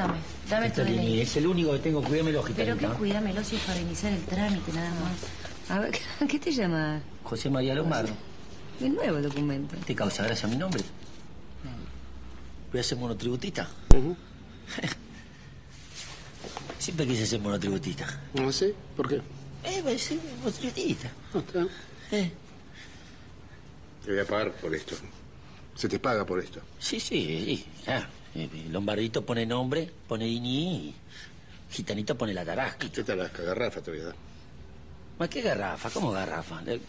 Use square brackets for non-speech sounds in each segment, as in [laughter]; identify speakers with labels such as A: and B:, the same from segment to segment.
A: Dame, dame tu DNI.
B: es el único que tengo, cuídamelo,
A: Pero
B: gitanita.
A: que cuídamelo si es para iniciar el trámite nada más.
C: A ver, [laughs] ¿qué te llamas?
B: José María Lombardo.
C: De nuevo el documento.
B: ¿Te causa gracia mi nombre? Voy a ser monotributista. [laughs] Siempre quise ser monotributista.
D: ¿No sé? ¿Por qué?
B: Eh, voy a ser monotributista.
D: No, está.
B: Eh.
D: Te voy a pagar por esto. Se te paga por esto.
B: Sí, sí, sí, claro. Eh, Lombardito pone nombre, pone INI y Gitanito pone la tarasca.
D: ¿Qué las garrafa te voy a dar?
B: ¿Ma ¿Qué garrafa? ¿Cómo garrafa? Eh,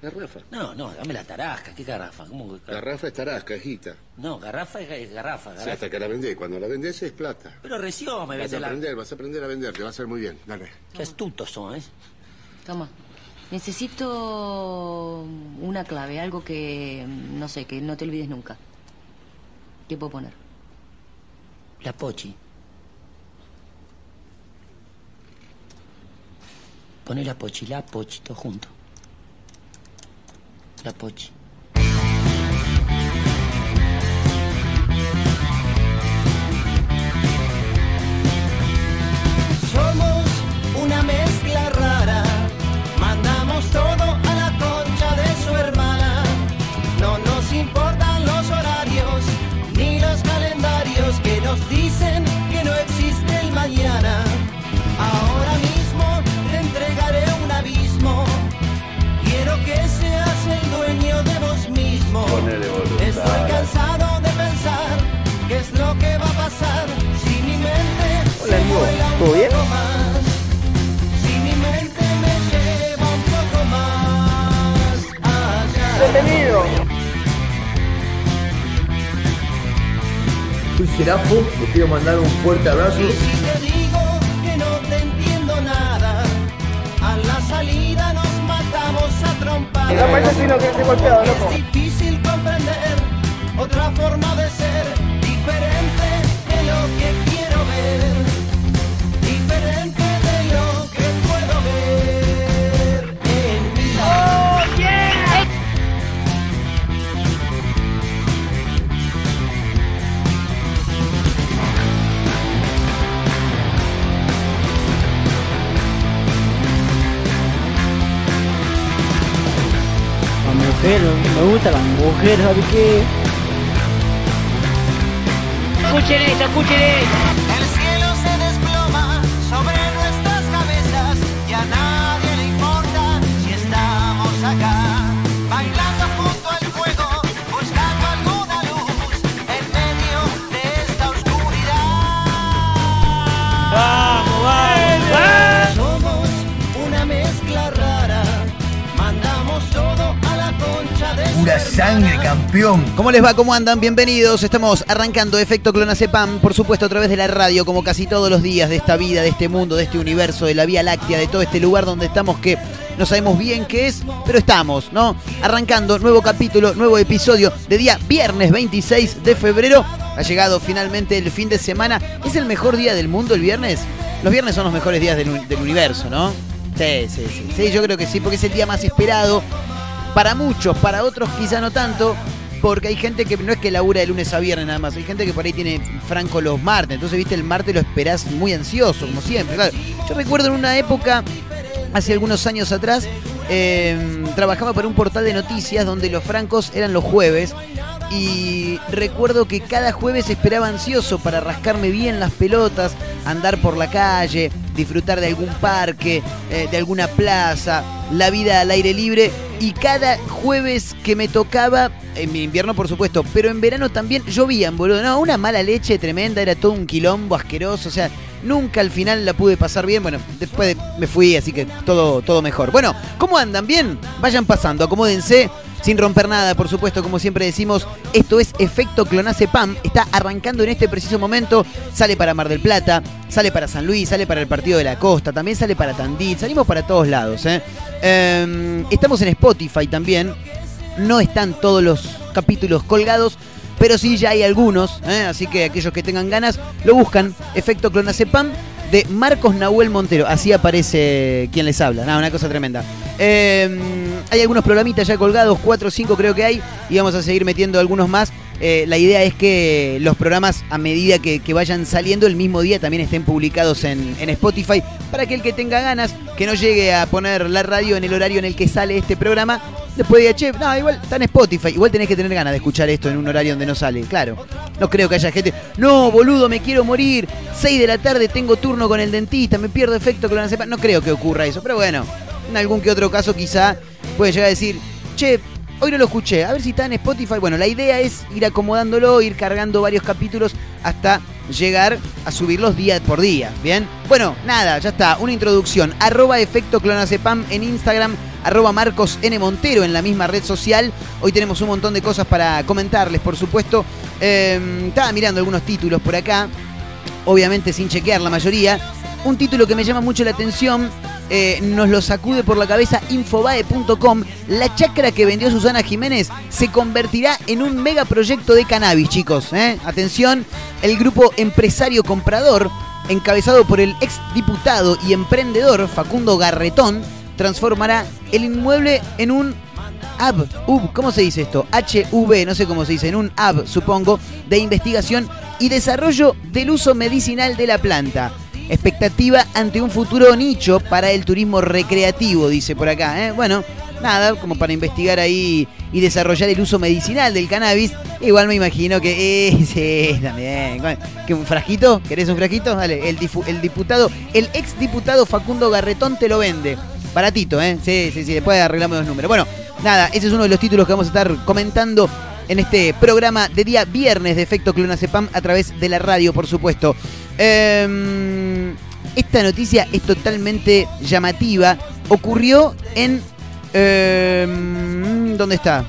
D: Garrafa.
B: No, no, dame la tarasca. ¿Qué garrafa? ¿Cómo
D: Garrafa es tarasca, hijita.
B: No, garrafa es, garrafa.
D: O sea,
B: garrafa.
D: hasta que la vendés. Cuando la vendés es plata.
B: Pero recién me
D: Vas a
B: la...
D: aprender, vas a aprender a vender. Te va a hacer muy bien. Dale.
B: Qué astutos son, ¿eh?
A: Toma. Necesito una clave, algo que, no sé, que no te olvides nunca. ¿Qué puedo poner?
B: La pochi. Pone la pochi, la pochi, todo junto. La pochi.
E: Serafo, te quiero mandar un fuerte abrazo.
F: Y si te digo que no te entiendo nada, a la salida nos matamos a trompadas. Es difícil comprender otra forma de ser,
G: me gusta la mujer, ¿sabe qué? Escuchen esto, escuchen.
E: Pura sangre, campeón.
H: ¿Cómo les va? ¿Cómo andan? Bienvenidos. Estamos arrancando Efecto Clonacepam, por supuesto, a través de la radio, como casi todos los días de esta vida, de este mundo, de este universo, de la Vía Láctea, de todo este lugar donde estamos que no sabemos bien qué es, pero estamos, ¿no? Arrancando nuevo capítulo, nuevo episodio de día viernes 26 de febrero. Ha llegado finalmente el fin de semana. ¿Es el mejor día del mundo el viernes? Los viernes son los mejores días del, del universo, ¿no? Sí, sí, sí. Sí, yo creo que sí, porque es el día más esperado para muchos, para otros quizá no tanto, porque hay gente que no es que labura de lunes a viernes nada más, hay gente que por ahí tiene franco los martes, entonces viste el martes lo esperás muy ansioso, como siempre. claro. Yo recuerdo en una época, hace algunos años atrás, eh, trabajaba para un portal de noticias donde los francos eran los jueves. Y recuerdo que cada jueves esperaba ansioso para rascarme bien las pelotas, andar por la calle, disfrutar de algún parque, eh, de alguna plaza, la vida al aire libre. Y cada jueves que me tocaba, en mi invierno por supuesto, pero en verano también llovían, boludo. No, una mala leche tremenda, era todo un quilombo asqueroso. O sea, nunca al final la pude pasar bien. Bueno, después me fui, así que todo, todo mejor. Bueno, ¿cómo andan? ¿Bien? Vayan pasando, acomódense. Sin romper nada, por supuesto, como siempre decimos, esto es Efecto Clonacepam. Está arrancando en este preciso momento. Sale para Mar del Plata, sale para San Luis, sale para el Partido de la Costa, también sale para Tandil. Salimos para todos lados. ¿eh? Eh, estamos en Spotify también. No están todos los capítulos colgados, pero sí ya hay algunos. ¿eh? Así que aquellos que tengan ganas lo buscan. Efecto Clonacepam de Marcos Nahuel Montero. Así aparece quien les habla. Nada, una cosa tremenda. Eh, hay algunos programitas ya colgados, 4 o 5 creo que hay, y vamos a seguir metiendo algunos más eh, la idea es que los programas, a medida que, vayan saliendo el mismo día, también estén publicados en, Spotify, para que el que tenga ganas, que no llegue a poner la radio en el horario en el que sale este programa, después diga, che, no, igual está en Spotify, igual tenés que tener ganas de escuchar esto en un horario donde no sale, claro. No creo que haya gente, no, boludo, me quiero morir, 6 de la tarde tengo turno con el dentista, me pierdo efecto. No creo que ocurra eso, pero bueno, en algún que otro caso quizá puede llegar a decir, che, hoy no lo escuché, a ver si está en Spotify. Bueno, la idea es ir acomodándolo, ir cargando varios capítulos hasta llegar a subirlos día por día, ¿bien? Bueno, nada, ya está, una introducción. Arroba efecto clonazepam en Instagram, arroba Marcos N. Montero en la misma red social. Hoy tenemos un montón de cosas para comentarles, por supuesto. Eh, estaba mirando algunos títulos por acá, obviamente sin chequear la mayoría. Un título que me llama mucho la atención, eh, nos lo sacude por la cabeza infobae.com. La chacra que vendió Susana Jiménez se convertirá en un megaproyecto de cannabis, chicos. ¿eh? Atención, el grupo empresario comprador, encabezado por el ex diputado y emprendedor Facundo Garretón, transformará el inmueble en un hub, hub, ¿cómo se dice esto? HV, no sé cómo se dice, en un hub, supongo, de investigación y desarrollo del uso medicinal de la planta. Expectativa ante un futuro nicho para el turismo recreativo, dice por acá. ¿eh? Bueno, nada, como para investigar ahí y desarrollar el uso medicinal del cannabis. Igual me imagino que, eh, [laughs] sí, también. ¿Que un frasquito? ¿Querés un frasquito? Dale, el, el diputado, el ex diputado Facundo Garretón te lo vende. Baratito, ¿eh? Sí, sí, sí, después arreglamos los números. Bueno, nada, ese es uno de los títulos que vamos a estar comentando en este programa de día viernes de Efecto Clonazepam a través de la radio, por supuesto. Em, esta noticia es totalmente llamativa. Ocurrió en... em, ¿Dónde está?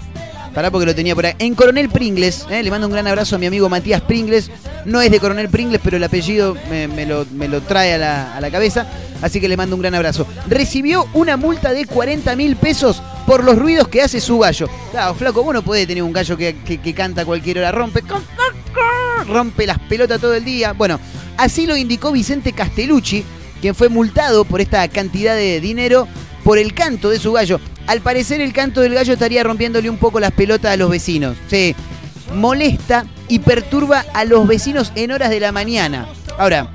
H: Pará porque lo tenía por ahí. En Coronel Pringles, ¿eh? le mando un gran abrazo a mi amigo Matías Pringles. No es de Coronel Pringles, pero el apellido me, lo, trae a la, cabeza. Así que le mando un gran abrazo. Recibió una multa de 40 mil pesos por los ruidos que hace su gallo. Claro, flaco, vos no podés tener un gallo que, canta cualquier hora. Rompe, rompe las pelotas todo el día. Bueno, así lo indicó Vicente Castellucci, quien fue multado por esta cantidad de dinero por el canto de su gallo. Al parecer el canto del gallo estaría rompiéndole un poco las pelotas a los vecinos. Sí, molesta y perturba a los vecinos en horas de la mañana. Ahora,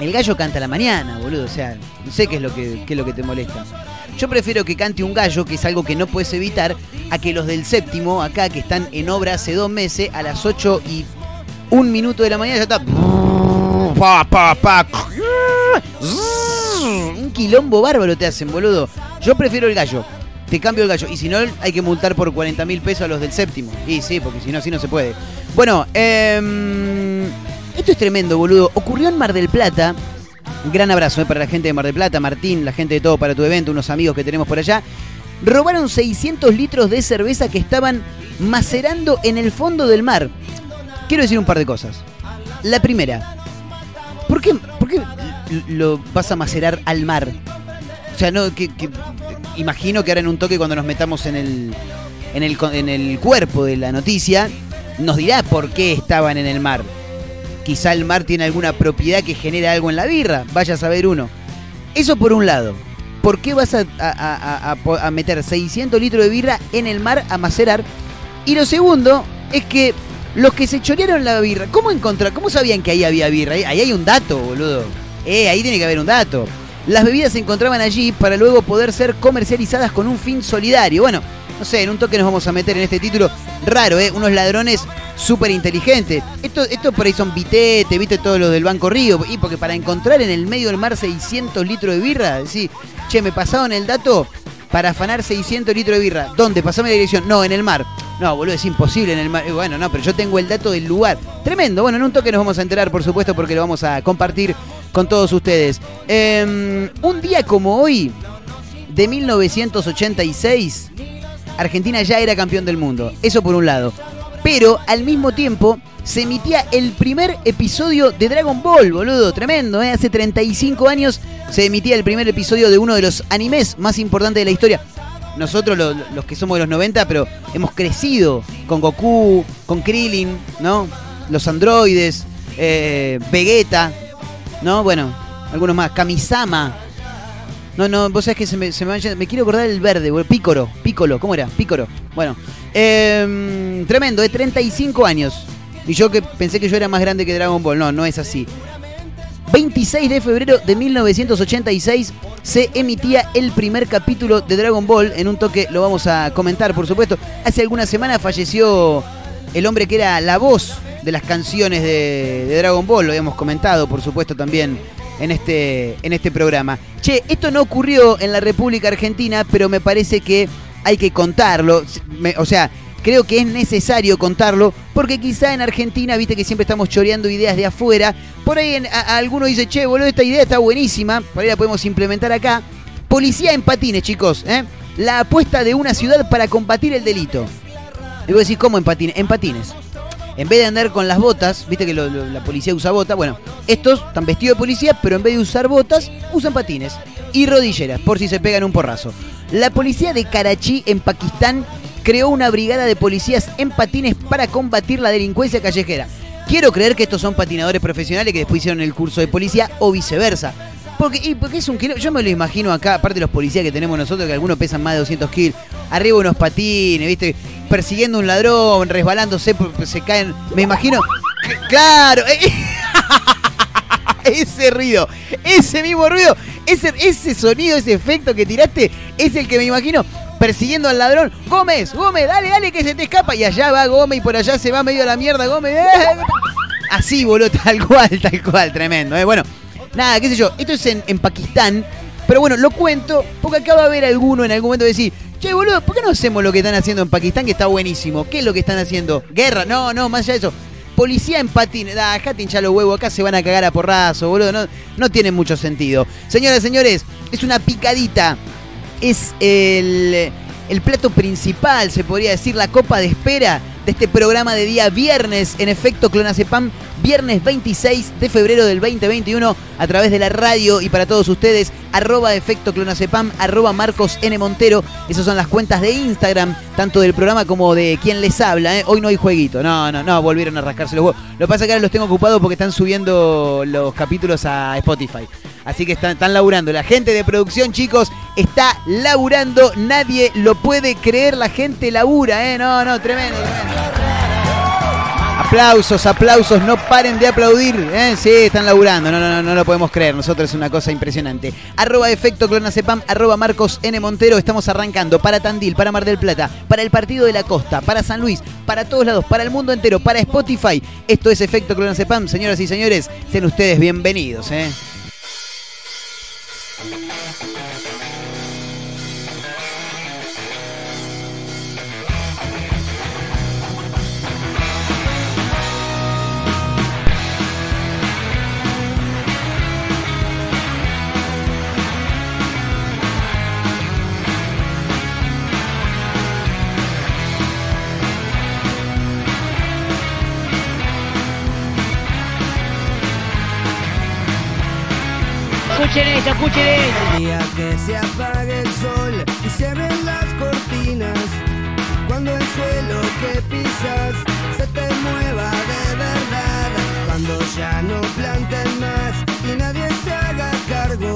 H: el gallo canta a la mañana, boludo. O sea, no sé qué es lo que, qué es lo que te molesta. Yo prefiero que cante un gallo, que es algo que no puedes evitar, a que los del séptimo, acá, que están en obra hace dos meses, a las 8 y un minuto de la mañana ya está. Un quilombo bárbaro te hacen, boludo. Yo prefiero el gallo. Te cambio el gallo. Y si no, hay que multar por 40 mil pesos a los del séptimo. Y sí, porque si no, así no se puede. Bueno, em, esto es tremendo, boludo. Ocurrió en Mar del Plata. Un gran abrazo eh, para la gente de Mar del Plata, Martín, la gente de todo para tu evento, unos amigos que tenemos por allá. Robaron 600 litros de cerveza que estaban macerando en el fondo del mar. Quiero decir un par de cosas. La primera, ¿por qué, por qué lo vas a macerar al mar? O sea, no, que, que- imagino que ahora en un toque cuando nos metamos en el, en el, en el cuerpo de la noticia, nos dirá por qué estaban en el mar. Quizá el mar tiene alguna propiedad que genera algo en la birra, vaya a saber uno. Eso por un lado. ¿Por qué vas a, a meter 600 litros de birra en el mar a macerar? Y lo segundo es que los que se chorearon la birra, ¿cómo encontrar, cómo sabían que ahí había birra? Ahí, hay un dato, boludo. Eh, ahí tiene que haber un dato. Las bebidas se encontraban allí para luego poder ser comercializadas con un fin solidario. Bueno, no sé, en un toque nos vamos a meter en este título raro, ¿eh? Unos ladrones súper inteligentes. Esto, esto por ahí son vitete, viste todos los del Banco Río. Y porque para encontrar en el medio del mar 600 litros de birra, decís, che, me pasaron el dato para afanar 600 litros de birra. ¿Dónde? Pasame la dirección. No, en el mar. No, boludo, es imposible en el mar. Bueno, no, pero yo tengo el dato del lugar. Tremendo. Bueno, en un toque nos vamos a enterar, por supuesto, porque lo vamos a compartir con todos ustedes. Eh, un día como hoy, de 1986, Argentina ya era campeón del mundo. Eso por un lado. Pero al mismo tiempo se emitía el primer episodio de Dragon Ball, boludo. Tremendo, ¿eh? Hace 35 años se emitía el primer episodio de uno de los animes más importantes de la historia. Nosotros, lo- los que somos de los 90, pero hemos crecido con Goku, con Krillin, ¿no? Los androides, eh, Vegeta, ¿no? Bueno, algunos más. Kamisama. No, no, vos sabés que se me, se me quiero acordar el verde. Pícoro, Pícolo, ¿cómo era? Pícoro. Bueno, em, tremendo, de 35 años. Y yo que pensé que yo era más grande que Dragon Ball. No, no es así. 26 de febrero de 1986 se emitía el primer capítulo de Dragon Ball. En un toque lo vamos a comentar, por supuesto. Hace algunas semanas falleció el hombre que era la voz de las canciones de, Dragon Ball. Lo habíamos comentado, por supuesto, también en este, en este programa. Che, esto no ocurrió en la República Argentina, pero me parece que hay que contarlo. O sea, creo que es necesario contarlo, porque quizá en Argentina, viste que siempre estamos choreando ideas de afuera. Por ahí alguno dice, che, boludo, esta idea está buenísima, por ahí la podemos implementar acá. Policía en patines, chicos, ¿eh? La apuesta de una ciudad para combatir el delito. Y vos decís, ¿cómo en patines? En patines. En vez de andar con las botas, viste que la policía usa botas, bueno, estos están vestidos de policía, pero en vez de usar botas, usan patines y rodilleras, por si se pegan un porrazo. La policía de Karachi, en Pakistán, creó una brigada de policías en patines para combatir la delincuencia callejera. Quiero creer que estos son patinadores profesionales que después hicieron el curso de policía o viceversa. Porque, y porque es un kilo, yo me lo imagino acá, aparte de los policías que tenemos nosotros, que algunos pesan más de 200 kilos, arriba unos patines, ¿viste? Persiguiendo un ladrón, resbalándose, se caen. Me imagino. ¡Claro! eh, [laughs] ese ruido, ese mismo ruido, ese, ese sonido, ese efecto que tiraste, es el que me imagino persiguiendo al ladrón. Gómez, Gómez, dale, dale que se te escapa. Y allá va Gómez y por allá se va medio a la mierda Gómez. ¡Eh! Así, boludo, [laughs] tal cual, tal cual, tremendo. ¿eh? Bueno, nada, qué sé yo, esto es en, en Pakistán. Pero bueno, lo cuento porque acá va a haber alguno en algún momento decir, che, boludo, ¿por qué no hacemos lo que están haciendo en Pakistán que está buenísimo? ¿Qué es lo que están haciendo? ¿Guerra? No, no, más allá de eso. Policía en patines. Da, dejate hinchar los huevos, acá se van a cagar a porrazo, boludo. No, no tiene mucho sentido. Señoras, señores, es una picadita. Es el, el plato principal, se podría decir, la copa de espera de este programa de día viernes, en efecto, Clonacepam, viernes 26 de febrero del 2021, a través de la radio y para todos ustedes, arroba efecto Clonacepam, arroba Marcos N. Montero. Esas son las cuentas de Instagram, tanto del programa como de quien les habla. ¿eh? Hoy no hay jueguito, no, no, no, volvieron a rascarse los huevos. Lo que pasa es que ahora los tengo ocupados porque están subiendo los capítulos a Spotify. Así que están, están laburando. La gente de producción, chicos, está laburando. Nadie lo puede creer. La gente labura, ¿eh? No, no, tremendo, tremendo. Aplausos, aplausos, no paren de aplaudir. ¿eh? Sí, están laburando, no, no, no, no lo podemos creer. Nosotros es una cosa impresionante. Arroba efecto clonacepam, arroba Marcos N. Montero. Estamos arrancando para Tandil, para Mar del Plata, para el Partido de la Costa, para San Luis, para todos lados, para el mundo entero, para Spotify. Esto es efecto clonacepam, señoras y señores. Sean ustedes bienvenidos, ¿eh?
I: Escuchen escuchen.
J: El día que se apague el sol y se abren las cortinas, cuando el suelo que pisas se te mueva de verdad, cuando ya no planten más y nadie se haga cargo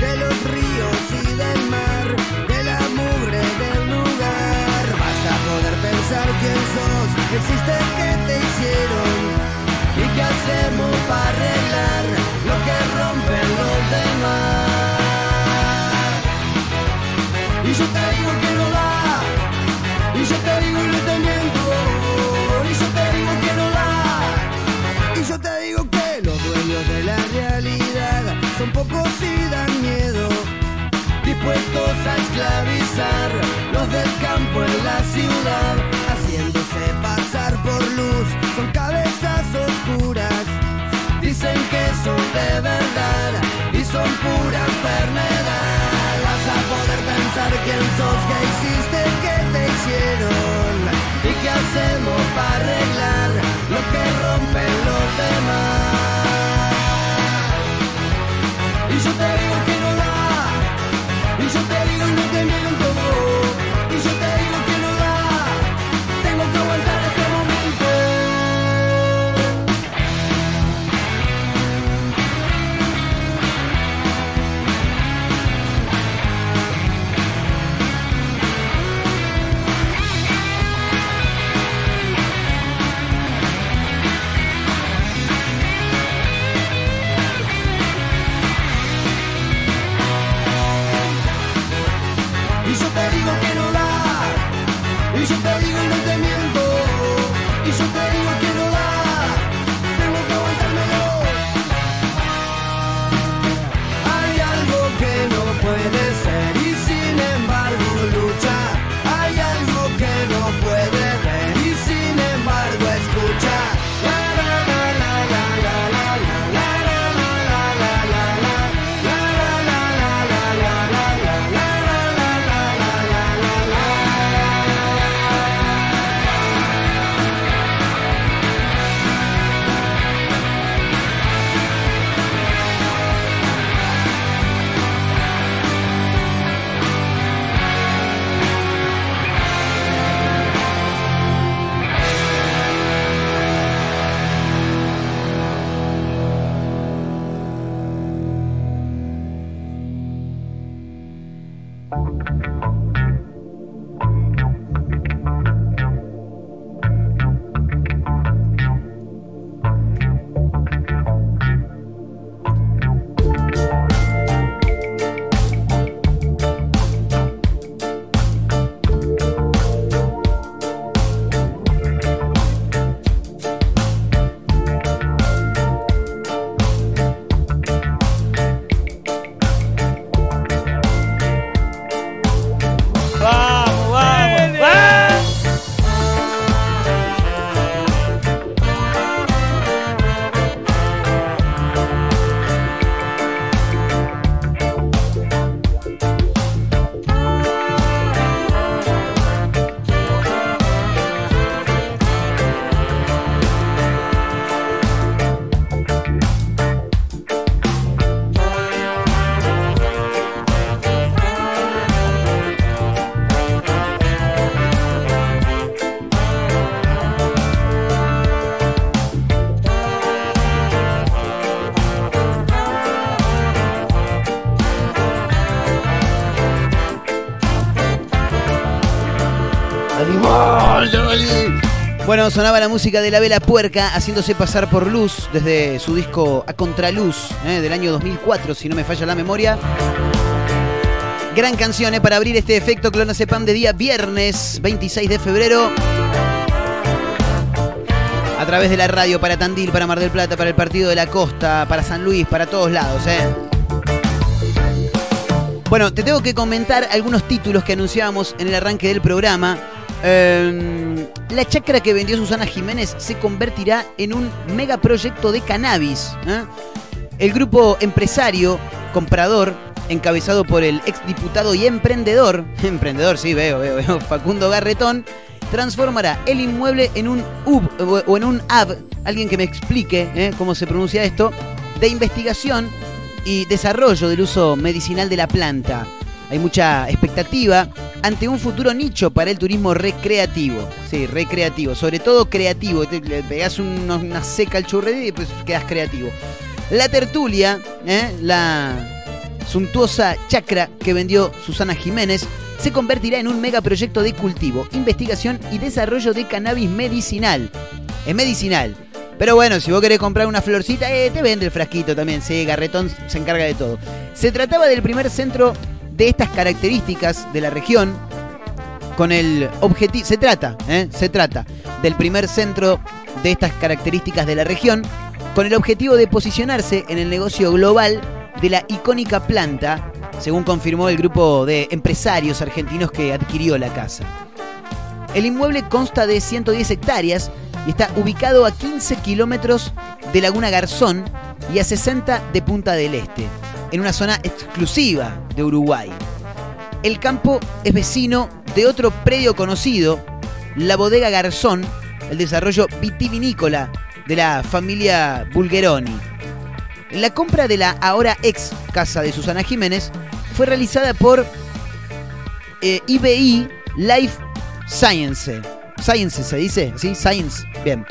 J: de los ríos y del mar, de la mugre del lugar, vas a poder pensar quién sos, existe que te hicieron. ¿Y qué hacemos para arreglar lo que rompen los demás? Y yo te digo que no da, y yo te digo y no te miento, y yo te digo que no da, y yo te digo que los dueños de la realidad son pocos y dan miedo, dispuestos a esclavizar los del campo en la ciudad, haciéndose pasar por luz, son de verdad y son pura enfermedad. Vas a poder pensar quién sos, que existe, que te hicieron y qué hacemos para arreglar lo que rompen los demás. Y yo te digo que no da, y yo te
H: Sonaba la música de La Vela Puerca haciéndose pasar por Luz desde su disco A Contraluz ¿eh? del año 2004, si no me falla la memoria. Gran canción ¿eh? para abrir este efecto Clonazepam de día viernes 26 de febrero. A través de la radio para Tandil, para Mar del Plata, para el Partido de la Costa, para San Luis, para todos lados. ¿eh? Bueno, te tengo que comentar algunos títulos que anunciábamos en el arranque del programa. Eh, la chacra que vendió Susana Jiménez se convertirá en un megaproyecto de cannabis. ¿eh? El grupo empresario, comprador, encabezado por el exdiputado y emprendedor, [laughs] emprendedor, sí, veo, veo, veo, Facundo Garretón, transformará el inmueble en un UB o- o en un AB, alguien que me explique ¿eh? cómo se pronuncia esto, de investigación y desarrollo del uso medicinal de la planta. Hay mucha expectativa ante un futuro nicho para el turismo recreativo. Sí, recreativo, sobre todo creativo. Te, le pegas un- una seca al churre y después quedas creativo. La tertulia, ¿eh? la suntuosa chacra que vendió Susana Jiménez, se convertirá en un megaproyecto de cultivo, investigación y desarrollo de cannabis medicinal. Es medicinal. Pero bueno, si vos querés comprar una florcita, eh, te vende el frasquito también. Sí, Garretón se encarga de todo. Se trataba del primer centro de estas características de la región con el objetivo... Se trata, ¿eh? Se trata del primer centro de estas características de la región con el objetivo de posicionarse en el negocio global de la icónica planta, según confirmó el grupo de empresarios argentinos que adquirió la casa. El inmueble consta de 110 hectáreas y está ubicado a 15 kilómetros de Laguna Garzón y a 60 de Punta del Este, en una zona exclusiva de Uruguay. El campo es vecino de otro predio conocido, la bodega Garzón, el desarrollo vitivinícola de la familia Bulgeroni. La compra de la ahora ex casa de Susana Jiménez fue realizada por eh, IBI Life Science. Science se dice, ¿sí? Science, bien.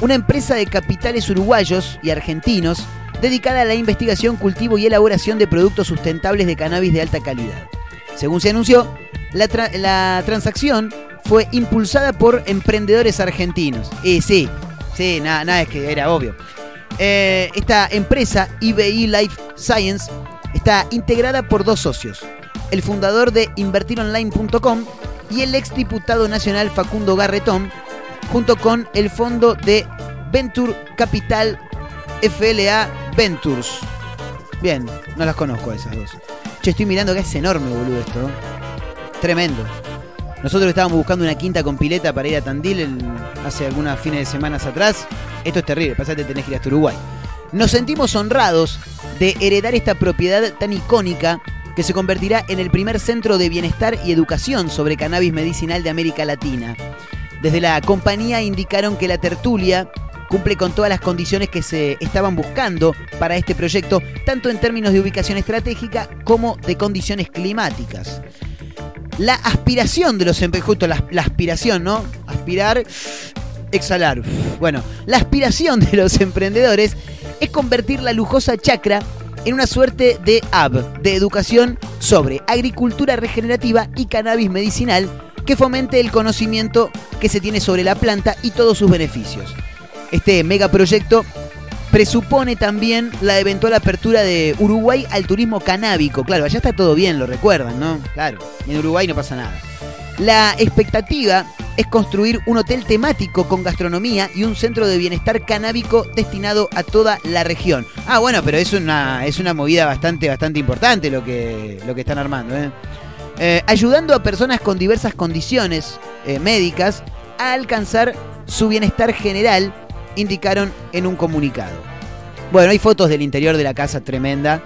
H: Una empresa de capitales uruguayos y argentinos dedicada a la investigación, cultivo y elaboración de productos sustentables de cannabis de alta calidad. Según se anunció, la, la transacción fue impulsada por emprendedores argentinos. Y sí, sí, nada, nada es que era obvio. Eh, esta empresa, IBI Life Science, está integrada por dos socios. El fundador de invertironline.com y el exdiputado nacional Facundo Garretón, junto con el fondo de Venture Capital FLA Ventures. Bien, no las conozco esas dos. Che, estoy mirando que es enorme, boludo, esto. Tremendo. Nosotros estábamos buscando una quinta con pileta para ir a Tandil hace algunas fines de semanas atrás. Esto es terrible, pasate tenés que ir hasta Uruguay. Nos sentimos honrados de heredar esta propiedad tan icónica que se convertirá en el primer centro de bienestar y educación sobre cannabis medicinal de América Latina. Desde la compañía indicaron que la tertulia cumple con todas las condiciones que se estaban buscando para este proyecto, tanto en términos de ubicación estratégica como de condiciones climáticas. La aspiración de los justo la, la aspiración, ¿no? Aspirar, exhalar. Bueno, la aspiración de los emprendedores es convertir la lujosa chacra en una suerte de hub de educación sobre agricultura regenerativa y cannabis medicinal que fomente el conocimiento que se tiene sobre la planta y todos sus beneficios. Este megaproyecto presupone también la eventual apertura de Uruguay al turismo canábico. Claro, allá está todo bien, lo recuerdan, ¿no? Claro, en Uruguay no pasa nada. La expectativa es construir un hotel temático con gastronomía y un centro de bienestar canábico destinado a toda la región. Ah, bueno, pero es una, es una movida bastante, bastante importante lo que, lo que están armando. ¿eh? Eh, ayudando a personas con diversas condiciones eh, médicas a alcanzar su bienestar general, indicaron en un comunicado. Bueno, hay fotos del interior de la casa tremenda.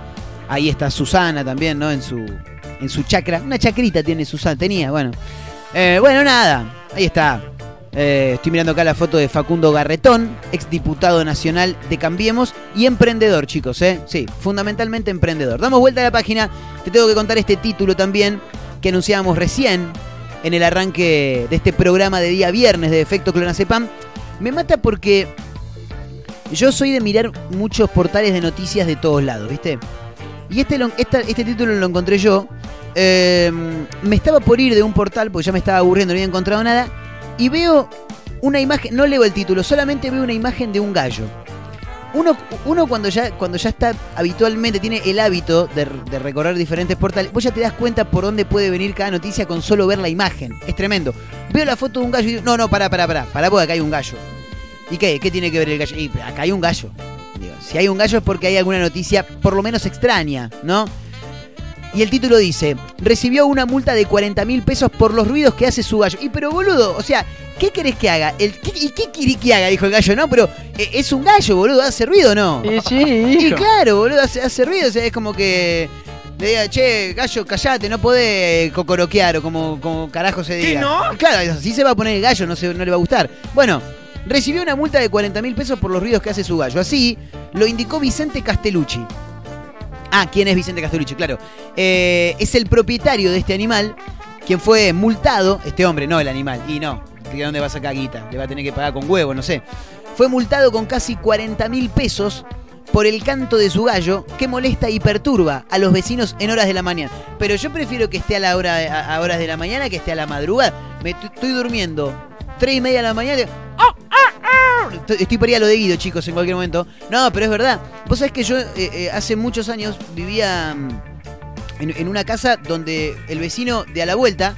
H: Ahí está Susana también, ¿no? En su, en su chacra. Una chacrita tiene Susana, tenía, bueno. Eh, bueno, nada, ahí está. Eh, estoy mirando acá la foto de Facundo Garretón, exdiputado nacional de Cambiemos y emprendedor, chicos, ¿eh? Sí, fundamentalmente emprendedor. Damos vuelta a la página, te tengo que contar este título también que anunciábamos recién en el arranque de este programa de día viernes de Efecto Clonazepam. Me mata porque yo soy de mirar muchos portales de noticias de todos lados, ¿viste? Y este, este título lo encontré yo. Eh, me estaba por ir de un portal porque ya me estaba aburriendo, no había encontrado nada. Y veo una imagen, no leo el título, solamente veo una imagen de un gallo. Uno, uno cuando, ya, cuando ya está habitualmente, tiene el hábito de, de recorrer diferentes portales, vos ya te das cuenta por dónde puede venir cada noticia con solo ver la imagen. Es tremendo. Veo la foto de un gallo y digo, no, no, pará, pará, pará, pará, porque acá hay un gallo. ¿Y qué? ¿Qué tiene que ver el gallo? Y acá hay un gallo. Si hay un gallo es porque hay alguna noticia por lo menos extraña, ¿no? Y el título dice, recibió una multa de 40 mil pesos por los ruidos que hace su gallo. Y pero boludo, o sea, ¿qué querés que haga? El, ¿qué, ¿Y qué querés que haga? Dijo el gallo, no, pero eh, es un gallo, boludo, ¿hace ruido o no?
G: Sí, [laughs]
H: Y
G: hijo.
H: claro, boludo, hace, hace ruido, o sea, es como que le diga, che, gallo, callate, no podés cocoroquear o como, como carajo se diga.
F: no?
H: Y Claro, así se va a poner el gallo, no, se, no le va a gustar. Bueno, recibió una multa de 40 mil pesos por los ruidos que hace su gallo. Así lo indicó Vicente Castellucci. Ah, ¿quién es Vicente Castellucci? Claro. Eh, es el propietario de este animal, quien fue multado, este hombre, no el animal, y no, ¿de dónde va a sacar guita? Le va a tener que pagar con huevo, no sé. Fue multado con casi 40 mil pesos por el canto de su gallo que molesta y perturba a los vecinos en horas de la mañana. Pero yo prefiero que esté a, la hora, a, horas de la mañana que esté a la madrugada. Me estoy durmiendo 3 y media de la mañana. y- ¡Ah, ah, ah! Estoy, estoy por ir a lo de Guido, chicos, en cualquier momento. No, pero es verdad. Vos sabés que yo eh, eh, hace muchos años vivía mm, en, una casa donde el vecino de a la vuelta,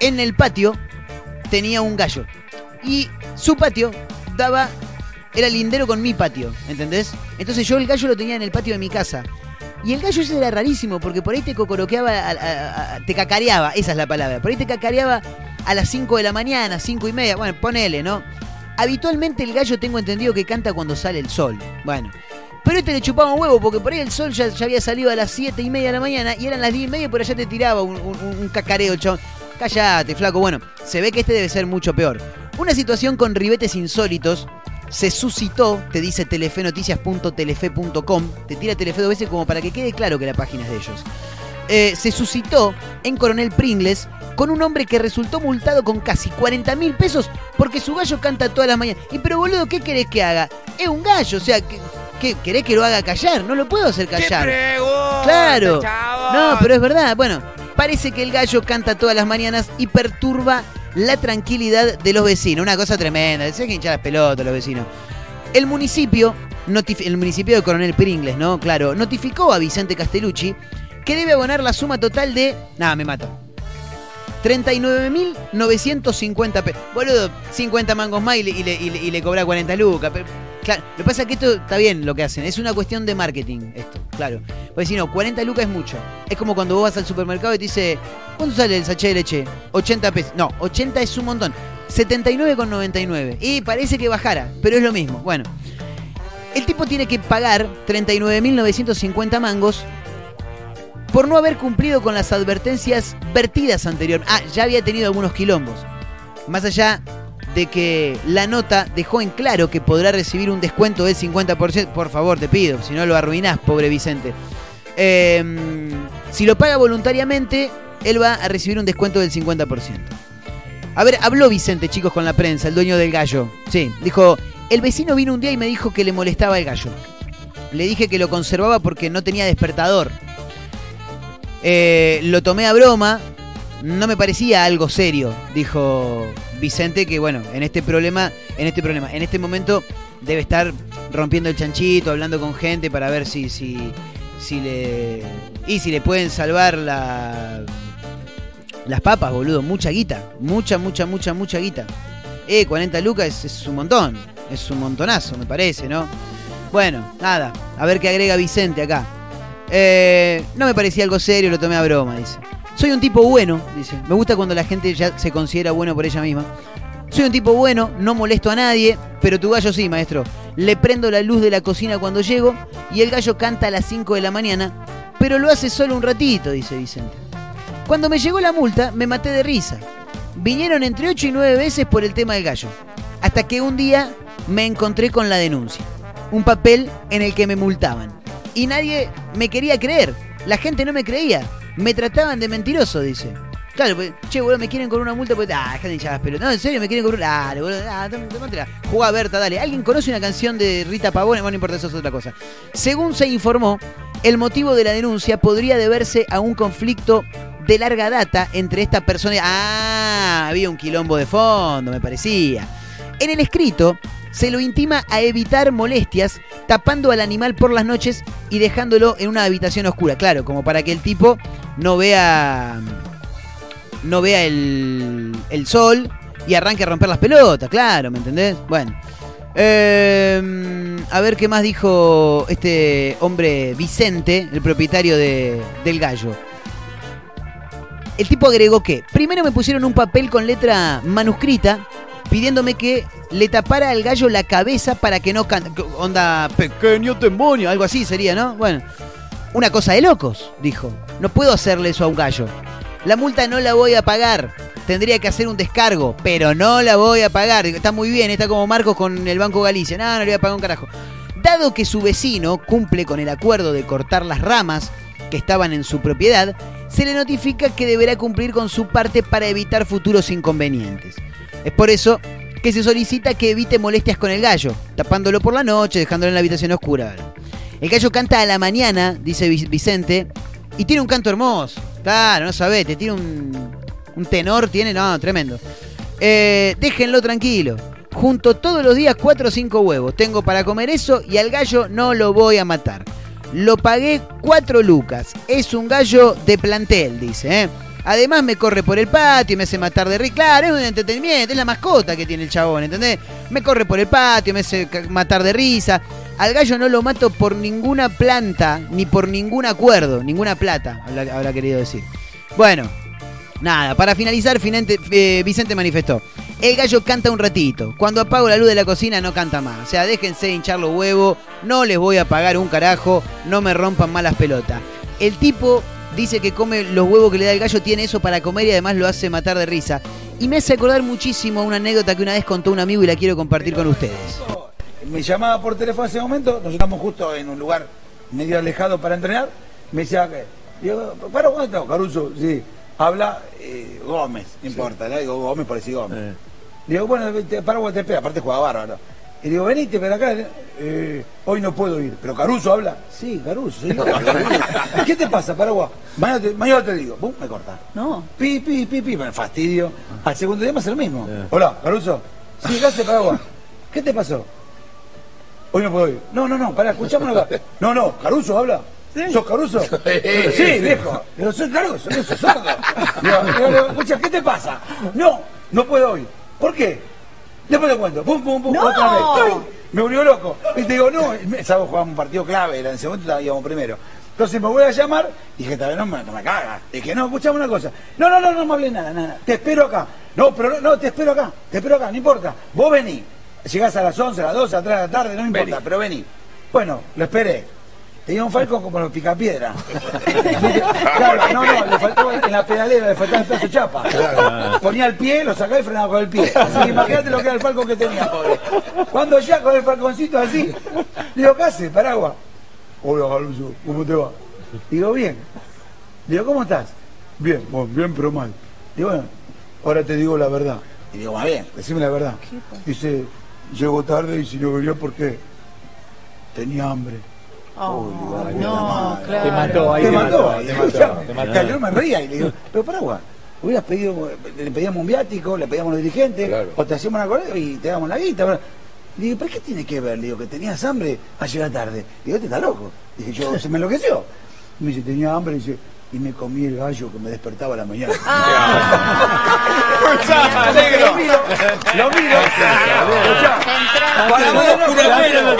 H: en el patio, tenía un gallo. Y su patio daba. Era lindero con mi patio, ¿entendés? Entonces yo el gallo lo tenía en el patio de mi casa. Y el gallo ese era rarísimo, porque por ahí te cocoroqueaba, te cacareaba, esa es la palabra. Por ahí te cacareaba a las 5 de la mañana, 5 y media, bueno, ponele, ¿no? Habitualmente el gallo tengo entendido que canta cuando sale el sol. Bueno. Pero este le chupaba un huevo, porque por ahí el sol ya, había salido a las 7 y media de la mañana y eran las 10 y media y por allá te tiraba un, un- un cacareo, chabón. Cállate, flaco. Bueno, se ve que este debe ser mucho peor. Una situación con ribetes insólitos se suscitó, te dice telefenoticias.telefe.com, te tira Telefe dos veces como para que quede claro que la página es de ellos. Eh, se suscitó en Coronel Pringles con un hombre que resultó multado con casi 40 mil pesos porque su gallo canta todas las mañanas. Y pero boludo, ¿qué querés que haga? Es un gallo, o sea, ¿qué, qué- querés que lo haga callar? No lo puedo hacer callar. Claro. No, pero es verdad. Bueno, parece que el gallo canta todas las mañanas y perturba la tranquilidad de los vecinos. Una cosa tremenda. Se que hinchar las pelotas los vecinos. El municipio, el municipio de Coronel Pringles, ¿no? Claro, notificó a Vicente Castellucci que debe abonar la suma total de. Nada, me mato. 39.950 pesos. Boludo, 50 mangos más y le, y le, y le- cobra 40 lucas. Pero, claro, lo que pasa es que esto está bien lo que hacen. Es una cuestión de marketing, esto, claro. Pues si no, 40 lucas es mucho. Es como cuando vos vas al supermercado y te dice, ¿cuánto sale el sachet de leche? 80 pesos. No, 80 es un montón. 79,99. Y parece que bajara, pero es lo mismo. Bueno, el tipo tiene que pagar 39.950 mangos por no haber cumplido con las advertencias vertidas anterior. Ah, ya había tenido algunos quilombos. Más allá de que la nota dejó en claro que podrá recibir un descuento del 50%. Por favor, te pido, si no lo arruinás, pobre Vicente. Eh, si lo paga voluntariamente, él va a recibir un descuento del 50%. A ver, habló Vicente, chicos, con la prensa, el dueño del gallo. Sí, dijo, el vecino vino un día y me dijo que le molestaba el gallo. Le dije que lo conservaba porque no tenía despertador. Eh, lo tomé a broma, no me parecía algo serio, dijo Vicente, que bueno, en este problema, en este problema, en este momento debe estar rompiendo el chanchito, hablando con gente para ver si, si, si le. Y si le pueden salvar la. Las papas, boludo, mucha guita. Mucha, mucha, mucha, mucha guita. Eh, 40 lucas es, es un montón. Es un montonazo, me parece, ¿no? Bueno, nada. A ver qué agrega Vicente acá. Eh, no me parecía algo serio, lo tomé a broma, dice. Soy un tipo bueno, dice. Me gusta cuando la gente ya se considera bueno por ella misma. Soy un tipo bueno, no molesto a nadie, pero tu gallo sí, maestro. Le prendo la luz de la cocina cuando llego y el gallo canta a las 5 de la mañana, pero lo hace solo un ratito, dice Vicente. Cuando me llegó la multa, me maté de risa. Vinieron entre 8 y 9 veces por el tema del gallo. Hasta que un día me encontré con la denuncia. Un papel en el que me multaban. Y nadie me quería creer. La gente no me creía. Me trataban de mentiroso, dice. Claro, pues, che, boludo, me quieren con una multa, pues, ah, déjate hinchar, pero no, en serio, me quieren una, dale, boludo, ah, tómatela. Jugá Berta, dale. ¿Alguien conoce una canción de Rita Pavone? Bueno, no importa, eso es otra cosa. Según se informó, el motivo de la denuncia podría deberse a un conflicto de larga data entre esta persona. Ah, había un quilombo de fondo, me parecía. En el escrito se lo intima a evitar molestias, tapando al animal por las noches y dejándolo en una habitación oscura. Claro, como para que el tipo no vea. no vea el, el sol y arranque a romper las pelotas, claro, ¿me entendés? Bueno. Eh, a ver qué más dijo este hombre Vicente, el propietario de, del gallo. El tipo agregó que primero me pusieron un papel con letra manuscrita pidiéndome que le tapara al gallo la cabeza para que no cante. Onda, pequeño demonio, algo así sería, ¿no? Bueno, una cosa de locos, dijo. No puedo hacerle eso a un gallo. La multa no la voy a pagar. Tendría que hacer un descargo, pero no la voy a pagar. Está muy bien, está como Marcos con el Banco Galicia. No, no le voy a pagar un carajo. Dado que su vecino cumple con el acuerdo de cortar las ramas que estaban en su propiedad, se le notifica que deberá cumplir con su parte para evitar futuros inconvenientes. Es por eso que se solicita que evite molestias con el gallo, tapándolo por la noche, dejándolo en la habitación oscura. El gallo canta a la mañana, dice Vicente, y tiene un canto hermoso. Claro, no sabés, te tiene un, un tenor, tiene, no, tremendo. Eh, déjenlo tranquilo. Junto todos los días 4 o 5 huevos. Tengo para comer eso y al gallo no lo voy a matar. Lo pagué 4 lucas. Es un gallo de plantel, dice. ¿eh? Además me corre por el patio, me hace matar de risa. Claro, es un entretenimiento, es la mascota que tiene el chabón, ¿entendés? Me corre por el patio, me hace matar de risa. Al gallo no lo mato por ninguna planta, ni por ningún acuerdo, ninguna plata, habrá, querido decir. Bueno, nada, para finalizar, Finente- eh, Vicente manifestó. El gallo canta un ratito. Cuando apago la luz de la cocina no canta más. O sea, déjense hinchar los huevos. No les voy a pagar un carajo. No me rompan más las pelotas. El tipo dice que come los huevos que le da el gallo. Tiene eso para comer y además lo hace matar de risa. Y me hace acordar muchísimo una anécdota que una vez contó un amigo y la quiero compartir con ustedes.
K: Me llamaba por teléfono en ese momento, nos estamos justo en un lugar medio alejado para entrenar. Me decía, ¿qué? Digo, ¿para estamos? Caruso, sí. Habla eh, Gómez, no importa, le digo Gómez por decir Gómez. Digo, bueno, te, para te espera, aparte juega bárbaro. Y digo, venite, pero acá, eh, hoy no puedo ir. ¿Pero Caruso habla? Sí, Caruso, sí. ¿Qué te pasa, Paraguay? Mañana te, mañana te digo. Pum, me corta. No. Pi, pi, pi, pi, me fastidio. Al segundo día me hace lo mismo. Hola, Caruso. Sí, ¿qué hace, Paraguay? ¿Qué te pasó? Hoy no puedo ir. No, no, no, pará, escuchámonos acá. No, no, Caruso habla. ¿Sos Caruso? Sí, viejo. Pero soy Caruso, no sos digo, escucha, ¿qué te pasa? No, no puedo ir. ¿Por qué? Después te cuento. Pum, pum, pum, otra vez. ¡Ay! Me volvió loco. Y te digo, no, el sábado jugábamos un partido clave, era en ese momento íbamos primero. Entonces me voy a llamar y dije, tal vez no me, no me cagas. Dije, no, escuchame una cosa. No, no, no, no me hables nada, nada. Te espero acá. No, pero no, no, te espero acá. Te espero acá, no importa. Vos vení. Llegás a las 11, a las 12, a las 3 de la tarde, no importa, pero vení. Bueno, lo esperé. Tenía un falco como los picapiedra. [laughs] claro, no, no, le faltaba en la pedalera, le faltaba el pedazo de chapa. Ponía el pie, lo sacaba y frenaba con el pie. [laughs] Así que imagínate lo que era el falco que tenía, pobre. Cuando ya con el falconcito así, digo, ¿qué haces, Paraguas? Hola, Galuso, ¿cómo te va? Digo, bien. Digo, ¿cómo estás? Bien, bueno, bien, pero mal. Digo, bueno, ahora te digo la verdad. Y digo, más bien, decime la verdad. Dice, llego tarde y si no venía, ¿por qué? Tenía hambre.
A: No, claro.
G: Te mató, ahí
K: te
G: te
K: mató,
G: mató, te mató, te mató.
K: Claro, Yo me reía y le digo, pero Paraguas, hubieras pedido, le pedíamos un viático, le pedíamos a los dirigentes,
D: Claro.
K: o te hacíamos una cosa y te damos la guita. Le digo, ¿pero qué tiene que ver? Le digo, que tenías hambre ayer a la tarde. Le digo, este está loco. Dije, yo, se me enloqueció. Me dice, tenía hambre, y dice, y me comí el gallo que me despertaba a la mañana.
G: Escuchá, negro.
K: Lo miro, lo miro. Escuchá,
B: Para vos, Curamelo.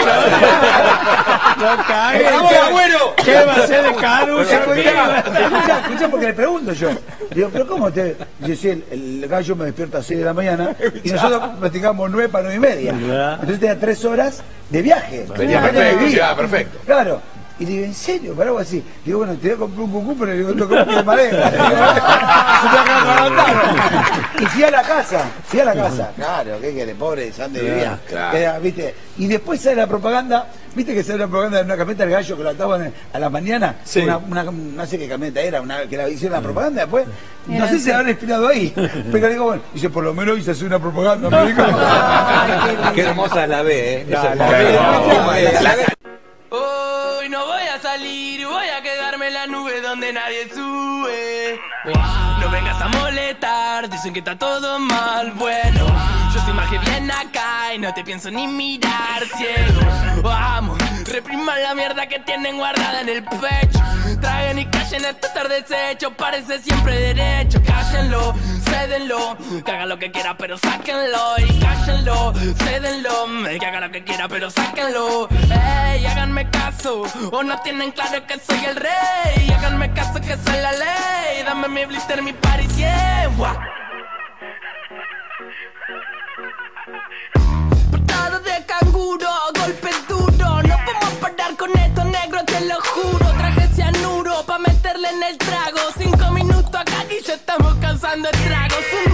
G: Lo cagué.
B: Para vos, abuelo.
G: ¿Qué va a ser de Caruso?
K: Escuchá, escuchá, escuchá, porque le pregunto yo. Digo, pero ¿cómo te...? Dice, el, gallo me despierta a las 6 de la mañana y nosotros platicamos 9 para 9 y media. Entonces tenía 3 horas de viaje.
D: Venía
K: Aparte
D: perfecto, perfecto.
K: Claro. Y le digo, ¿en serio? Para algo así. Digo, bueno, te voy a comprar un cucú, pero le digo, no como que madera. y fui a la casa, fui a la casa. Claro, ¿qué quiere? Pobre, ¿dónde vivía?
D: claro.
K: Era, ¿viste? Y después sale la propaganda, ¿viste que sale la propaganda de una camioneta del gallo que lo ataban a la mañana?
G: Sí.
K: Una, una- no sé qué camioneta era, una, que la hicieron la propaganda después. No sé si se habrán inspirado ahí. [laughs] Pero digo, bueno, dice, por lo menos hice hacer una propaganda. me dijo. [laughs]
L: Qué hermosa es la B, ¿eh?
G: La
L: la
G: B.
L: B. La B. [laughs]
F: Hoy no voy a salir, voy a quedarme en la nube donde nadie sube. No vengas a molestar, dicen que está todo mal. Bueno, yo estoy más que bien acá y no te pienso ni mirar ciego. Vamos, repriman la mierda que tienen guardada en el pecho. Traguen y callen esto estar deshecho, parece siempre derecho. Cállenlo, cédenlo, que haga lo que quiera, pero sáquenlo. Y cállenlo, cédenlo, que haga lo que quiera, pero sáquenlo. Ey, háganme caso, o no tienen claro que soy el rey. Háganme caso que soy la ley. Dame mi blister, mi party, yeah. Con esto, negro, te lo juro. Traje cianuro pa' meterle en el trago. Cinco minutos acá y ya estamos cansando nos quiere hacer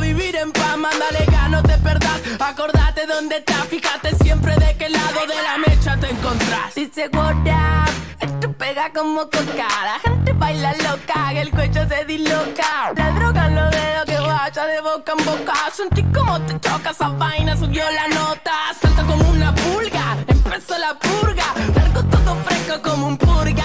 F: vivir en paz. Mándale gas, no te perdás. Acordate dónde estás, fíjate siempre de qué lado de la mecha te encontrás. Dice what esto pega como coca. La gente baila loca, que el cuello se disloca. La droga los dedos que vaya de boca en boca. Sentí como te choca esa vaina, subió la nota. Salta como una pulga, empezó la purga. Largo todo fresco como un purga,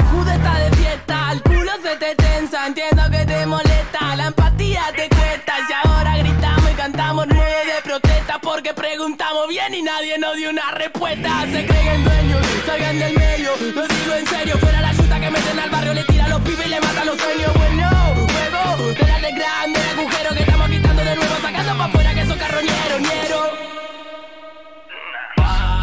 F: Bien y nadie nos dio una respuesta. Se creen dueños, salgan del medio. Lo digo en serio, fuera la chuta que meten al barrio, le tira los pibes y le matan los sueños. Bueno, juego de darle grande el agujero que estamos quitando de nuevo, sacando pa' afuera que son carroñeros, ñeros.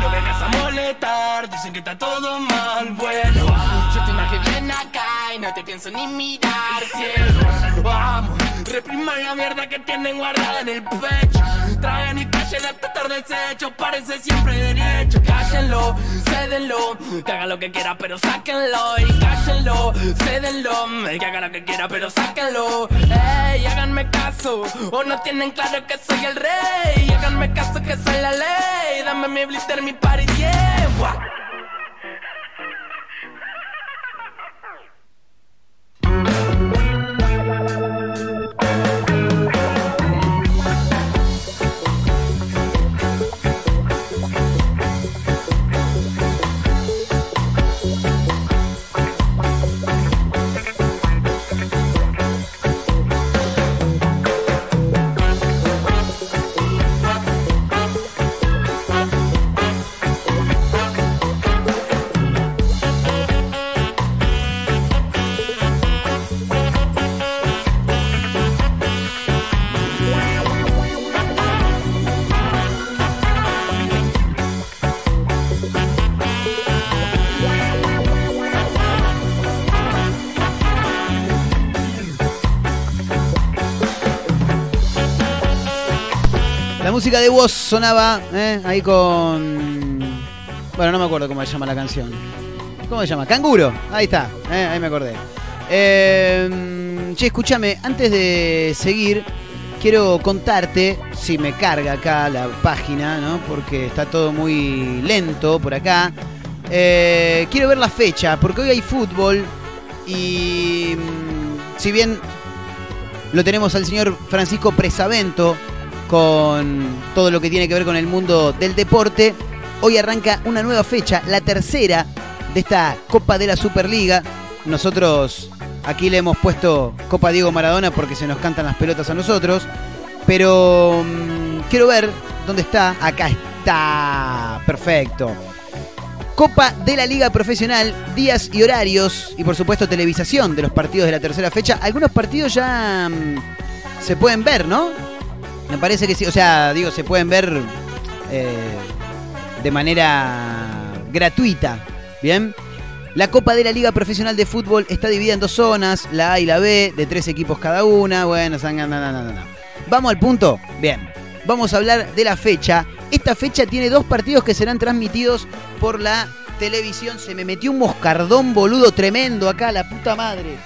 F: No vengas a molestar, dicen que está todo mal, bueno Yo te imagino bien acá y no te pienso ni mirar, ciego Vamos, repriman la mierda que tienen guardada en el pecho. Traen y callen hasta estar deshecho, parece siempre derecho Cállenlo, cédenlo, que haga lo que quiera pero sáquenlo. Y cállenlo, cédenlo, que haga lo que quiera pero sáquenlo. Ey, háganme caso, o no tienen claro que soy el rey. Háganme caso que soy la ley, dame mi blister, mi party, yeah
H: música de voz sonaba ¿eh? ahí con. Bueno, no me acuerdo cómo se llama la canción. ¿Cómo se llama? Canguro. Ahí está, ¿eh? ahí me acordé. Eh, che, escúchame, antes de seguir, quiero contarte, si me carga acá la página, ¿no? Porque está todo muy lento por acá. Eh, quiero ver la fecha, porque hoy hay fútbol y mm, si bien lo tenemos al señor Francisco Presavento con todo lo que tiene que ver con el mundo del deporte, hoy arranca una nueva fecha, la tercera de esta Copa de la Superliga. Nosotros aquí le hemos puesto Copa Diego Maradona porque se nos cantan las pelotas a nosotros, pero mm, quiero ver dónde está. Acá está, perfecto. Copa de la Liga Profesional, días y horarios y por supuesto televisación de los partidos de la tercera fecha. Algunos partidos ya mm, se pueden ver, ¿no? Me parece que sí, o sea, digo, se pueden ver eh, de manera gratuita, ¿bien? La Copa de la Liga Profesional de Fútbol está dividida en dos zonas, la A y la B, de tres equipos cada una. Bueno, na. vamos al punto. Bien, vamos a hablar de la fecha. Esta fecha tiene dos partidos que serán transmitidos por la televisión. Se me metió un moscardón boludo tremendo acá, la puta madre.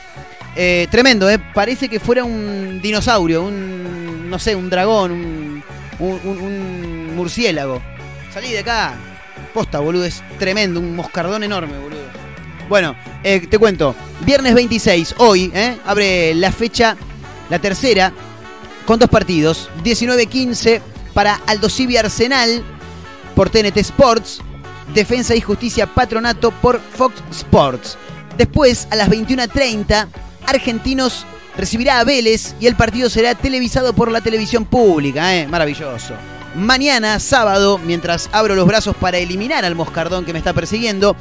H: Eh, tremendo, ¿eh? Parece que fuera un dinosaurio, un, no sé, un dragón, un, un- murciélago. Salí de acá. Posta, boludo, es tremendo, un moscardón enorme, boludo. Bueno, eh, te cuento. Viernes 26, hoy, ¿eh? abre la fecha, la tercera, con dos partidos. 19-15 para Aldo Civi Arsenal por TNT Sports. Defensa y Justicia Patronato por Fox Sports. Después, a las 21.30, Argentinos recibirá a Vélez y el partido será televisado por la televisión pública. ¿eh? Maravilloso. Mañana, sábado, mientras abro los brazos para eliminar al moscardón que me está persiguiendo,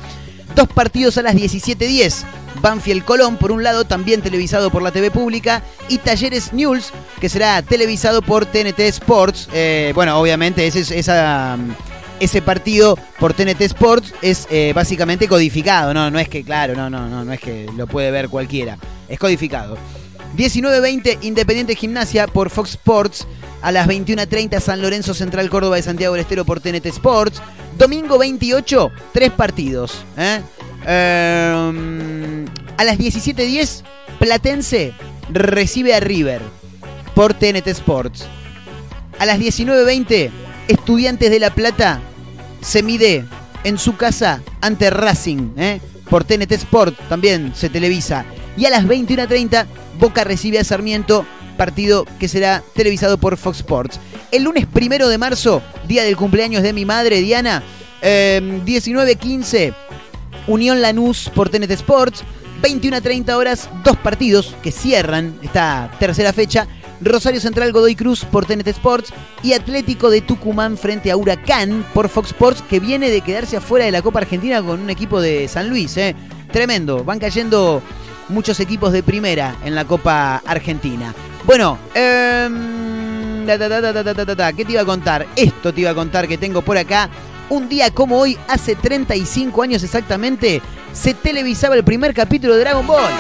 H: dos partidos a las 17.10. Banfield Colón, por un lado, también televisado por la TV pública, y Talleres News, que será televisado por TNT Sports. Eh, bueno, obviamente ese, mm, ese partido por TNT Sports es eh, básicamente codificado, no, no es que, claro, no, no, no, no es que lo puede ver cualquiera, es codificado. 19.20 Independiente Gimnasia por Fox Sports. A las 21.30 San Lorenzo Central Córdoba de Santiago del Estero por TNT Sports. Domingo 28, tres partidos. ¿eh? Eh, a las 17.10 Platense recibe a River por TNT Sports. A las 19.20 Estudiantes de La Plata se mide en su casa ante Racing ¿eh? por TNT Sport, también se televisa. Y a las 21.30 Boca recibe a Sarmiento, partido que será televisado por Fox Sports. El lunes primero de marzo, día del cumpleaños de mi madre Diana, eh, 19.15 Unión Lanús por TNT Sports. 21 a 30 horas, dos partidos que cierran esta tercera fecha. Rosario Central Godoy Cruz por TNT Sports y Atlético de Tucumán frente a Huracán por Fox Sports que viene de quedarse afuera de la Copa Argentina con un equipo de San Luis. ¿eh? Tremendo, van cayendo muchos equipos de primera en la Copa Argentina. Bueno, ¿qué te iba a contar? Esto te iba a contar que tengo por acá. Un día como hoy, hace 35 años exactamente, se televisaba el primer capítulo de Dragon Ball.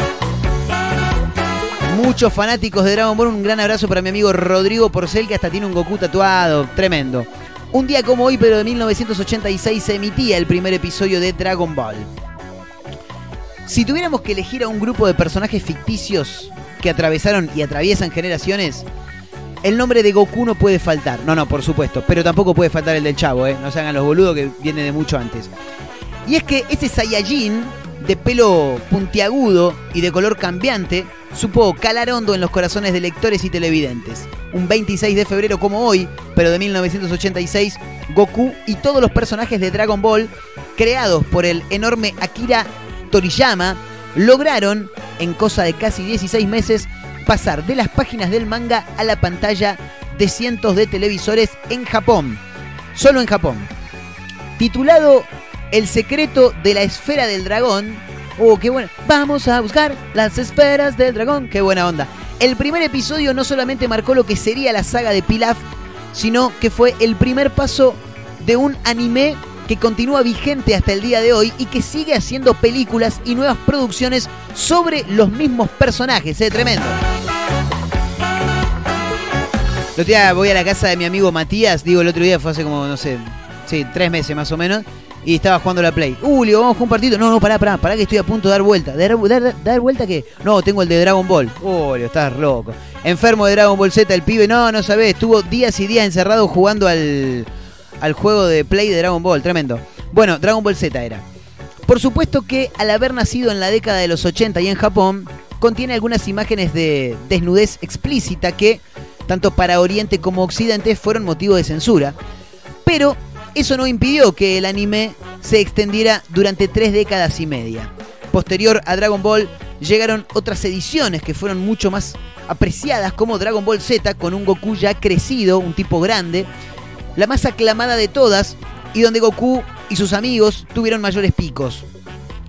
H: Muchos fanáticos de Dragon Ball, un gran abrazo para mi amigo Rodrigo Porcel, que hasta tiene un Goku tatuado, tremendo. Un día como hoy, pero de 1986, se emitía el primer episodio de Dragon Ball. Si tuviéramos que elegir a un grupo de personajes ficticios que atravesaron y atraviesan generaciones, el nombre de Goku no puede faltar. No, no, por supuesto. Pero tampoco puede faltar el del Chavo, ¿eh? No se hagan los boludos que viene de mucho antes. Y es que ese Saiyajin, de pelo puntiagudo y de color cambiante, supo calar hondo en los corazones de lectores y televidentes. Un 26 de febrero como hoy, pero de 1986, Goku y todos los personajes de Dragon Ball, creados por el enorme Akira Toriyama, lograron, en cosa de casi 16 meses, pasar de las páginas del manga a la pantalla de cientos de televisores en Japón. Solo en Japón. Titulado El secreto de la esfera del dragón. Oh, qué bueno. Vamos a buscar las esferas del dragón. Qué buena onda. El primer episodio no solamente marcó lo que sería la saga de Pilaf, sino que fue el primer paso de un anime que continúa vigente hasta el día de hoy y que sigue haciendo películas y nuevas producciones sobre los mismos personajes. ¿eh? Tremendo. Lo otro voy a la casa de mi amigo Matías, digo el otro día fue hace como, no sé, sí, tres meses más o menos, y estaba jugando la Play. Uh, vamos a jugar un partido. No, no, pará, pará, pará que estoy a punto de dar vuelta. ¿Dar, dar, dar vuelta qué? No, tengo el de Dragon Ball. Le estás loco. Enfermo de Dragon Ball Z, el pibe, no, no sabés, estuvo días y días encerrado jugando al, al juego de Play de Dragon Ball, tremendo. Bueno, Dragon Ball Z era. Por supuesto que al haber nacido en la década de los 80 y en Japón, contiene algunas imágenes de desnudez explícita que, tanto para Oriente como Occidente, fueron motivo de censura. Pero eso no impidió que el anime se extendiera durante tres décadas y media. Posterior a Dragon Ball llegaron otras ediciones que fueron mucho más apreciadas como Dragon Ball Z con un Goku ya crecido, un tipo grande, la más aclamada de todas y donde Goku y sus amigos tuvieron mayores picos.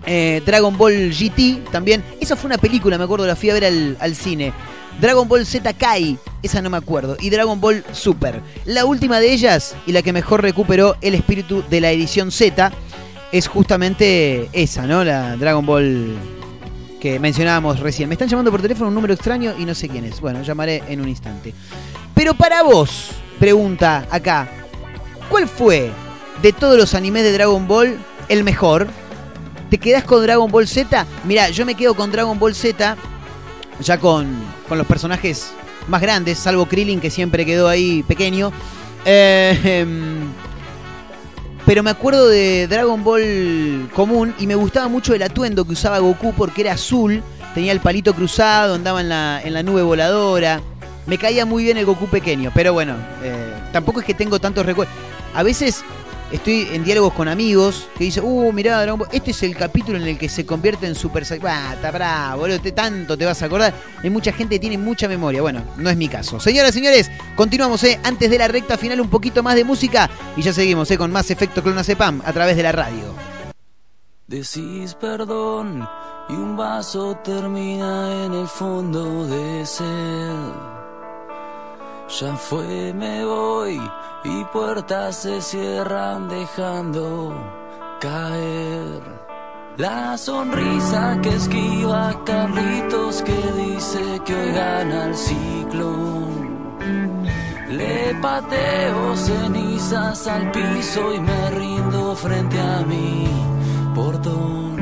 H: Eh, Dragon Ball GT también, esa fue una película, me acuerdo, la fui a ver al, al cine. Dragon Ball Z Kai, esa no me acuerdo, y Dragon Ball Super. La última de ellas, y la que mejor recuperó el espíritu de la edición Z, es justamente esa, ¿no? La Dragon Ball que mencionábamos recién. Me están llamando por teléfono un número extraño y no sé quién es. Bueno, llamaré en un instante. Pero para vos, pregunta acá, ¿cuál fue de todos los animes de Dragon Ball el mejor? ¿Te quedás con Dragon Ball Z? Mira, yo me quedo con Dragon Ball Z ya con, con los personajes más grandes, salvo Krillin que siempre quedó ahí pequeño. Eh, em, pero me acuerdo de Dragon Ball común y me gustaba mucho el atuendo que usaba Goku porque era azul, tenía el palito cruzado, andaba en la, en la nube voladora. Me caía muy bien el Goku pequeño, pero bueno, eh, tampoco es que tengo tantos recuerdos. A veces estoy en diálogos con amigos que dicen, uh, mirá, Dragon Ball, este es el capítulo en el que se convierte en Super Saiyan. Ah, está bravo, boludo, te- tanto te vas a acordar. Hay mucha gente que tiene mucha memoria. Bueno, no es mi caso. Señoras, señores, continuamos, eh, antes de la recta final un poquito más de música y ya seguimos, eh, con más efecto Clonazepam a través de la radio.
M: Decís perdón y un vaso termina en el fondo de sed. Ya fue, me voy y puertas se cierran dejando caer. La sonrisa que esquiva a Carlitos que dice que hoy gana el ciclón. Le pateo cenizas al piso y me rindo frente a mi portón.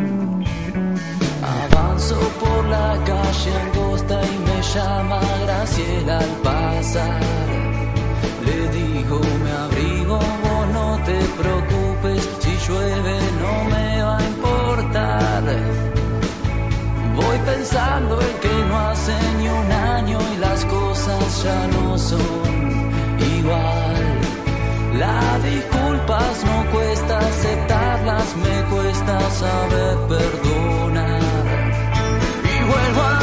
M: Avanzo por la calle angosta y me llama Graciela al pasar. Le digo, me abrigo, no te preocupes, si llueve no me va a importar. Voy pensando en que no hace ni un año y las cosas ya no son igual. Las disculpas no cuesta aceptarlas, me cuesta saber perdonar. Y vuelvo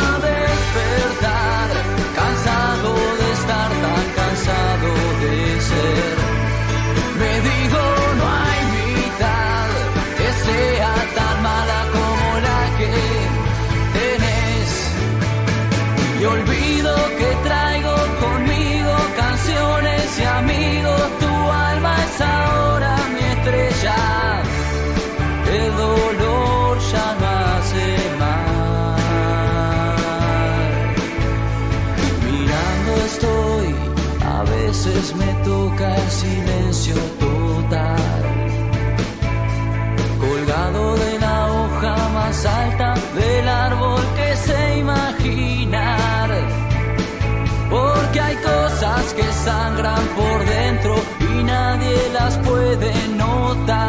M: el silencio total. Colgado de la hoja más alta del árbol que sé imaginar. Porque hay cosas que sangran por dentro y nadie las puede notar.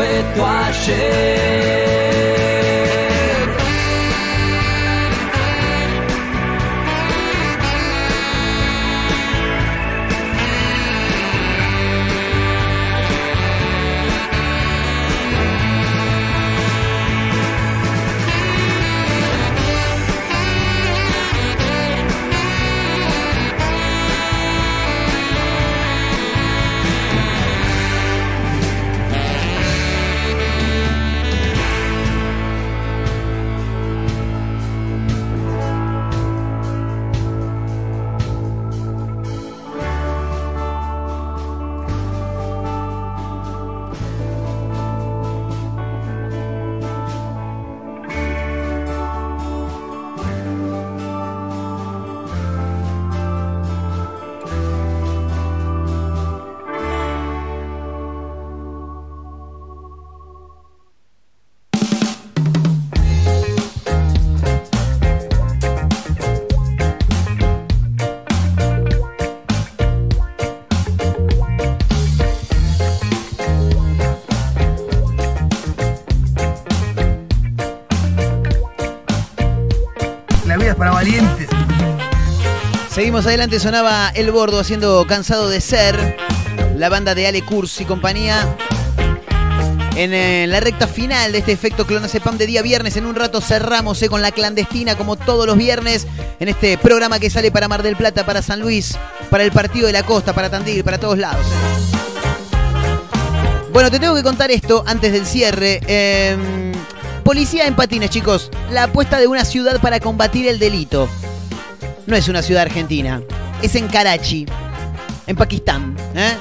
M: Tuve tu
H: adelante, sonaba El Bordo haciendo Cansado de Ser, la banda de Ale Kurz y compañía. En eh, la recta final de este efecto Clonazepam de día viernes, en un rato cerramos eh, con la clandestina como todos los viernes en este programa que sale para Mar del Plata, para San Luis, para el Partido de la Costa, para Tandil, para todos lados. Bueno, te tengo que contar esto antes del cierre. Em, policía en patines, chicos. La apuesta de una ciudad para combatir el delito. No es una ciudad argentina. Es en Karachi, en Pakistán. ¿eh?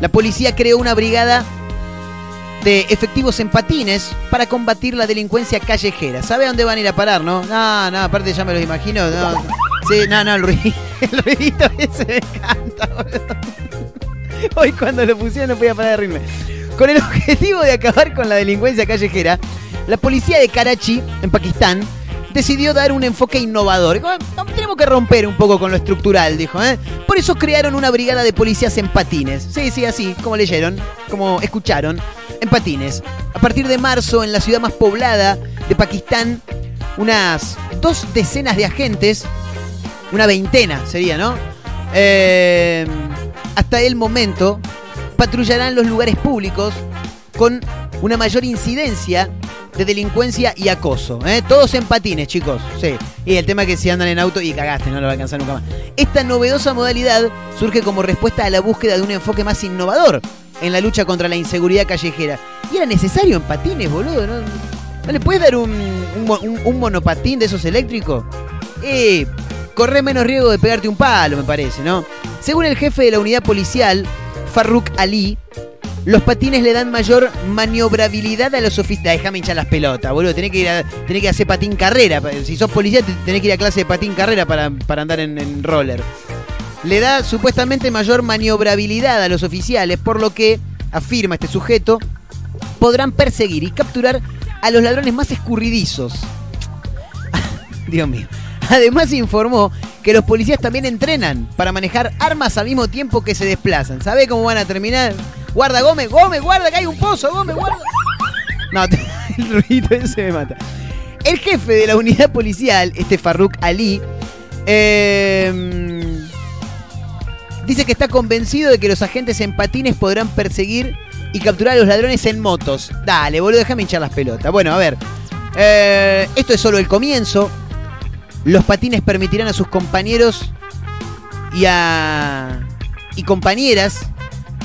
H: La policía creó una brigada de efectivos en patines para combatir la delincuencia callejera. ¿Sabe dónde van a ir a parar, no? No, no, aparte ya me lo imagino. No. Sí, no, no, el ruidito, [laughs] el ruidito ese me encanta, boludo. Hoy cuando lo pusieron no podía parar de reírme. Con el objetivo de acabar con la delincuencia callejera, la policía de Karachi, en Pakistán, decidió dar un enfoque innovador. "Ah, Tenemos que romper un poco con lo estructural, dijo. ¿eh? Por eso crearon una brigada de policías en patines. Sí, sí, así, como leyeron, como escucharon, en patines. A partir de marzo, en la ciudad más poblada de Pakistán, unas dos decenas de agentes, una veintena sería, ¿no? Eh, hasta el momento patrullarán los lugares públicos con una mayor incidencia de delincuencia y acoso. ¿eh? Todos en patines, chicos. Sí. Y el tema es que si andan en auto y cagaste, no lo va a alcanzar nunca más. Esta novedosa modalidad surge como respuesta a la búsqueda de un enfoque más innovador en la lucha contra la inseguridad callejera. Y era necesario en patines, boludo. ¿No, ¿No le puedes dar un- un monopatín de esos eléctricos? Eh, corre menos riesgo de pegarte un palo, me parece, ¿no? Según el jefe de la unidad policial, Farruk Ali, los patines le dan mayor maniobrabilidad a los oficiales. Déjame hinchar las pelotas, boludo. Tenés que, ir que hacer patín carrera. Si sos policía, te- tenés que ir a clase de patín carrera para, para andar en, en roller. Le da supuestamente mayor maniobrabilidad a los oficiales, por lo que, afirma este sujeto, podrán perseguir y capturar a los ladrones más escurridizos. [laughs] Dios mío. Además informó que los policías también entrenan para manejar armas al mismo tiempo que se desplazan. ¿Sabe cómo van a terminar? Guarda, Gómez, Gómez, guarda, que hay un pozo, Gómez, guarda. No, [laughs] el ruido ese me mata. El jefe de la unidad policial, este Farruk Ali, eh, dice que está convencido de que los agentes en patines podrán perseguir y capturar a los ladrones en motos. Dale, boludo, déjame hinchar las pelotas. Bueno, a ver. eh, esto es solo el comienzo. Los patines permitirán a sus compañeros y a. y compañeras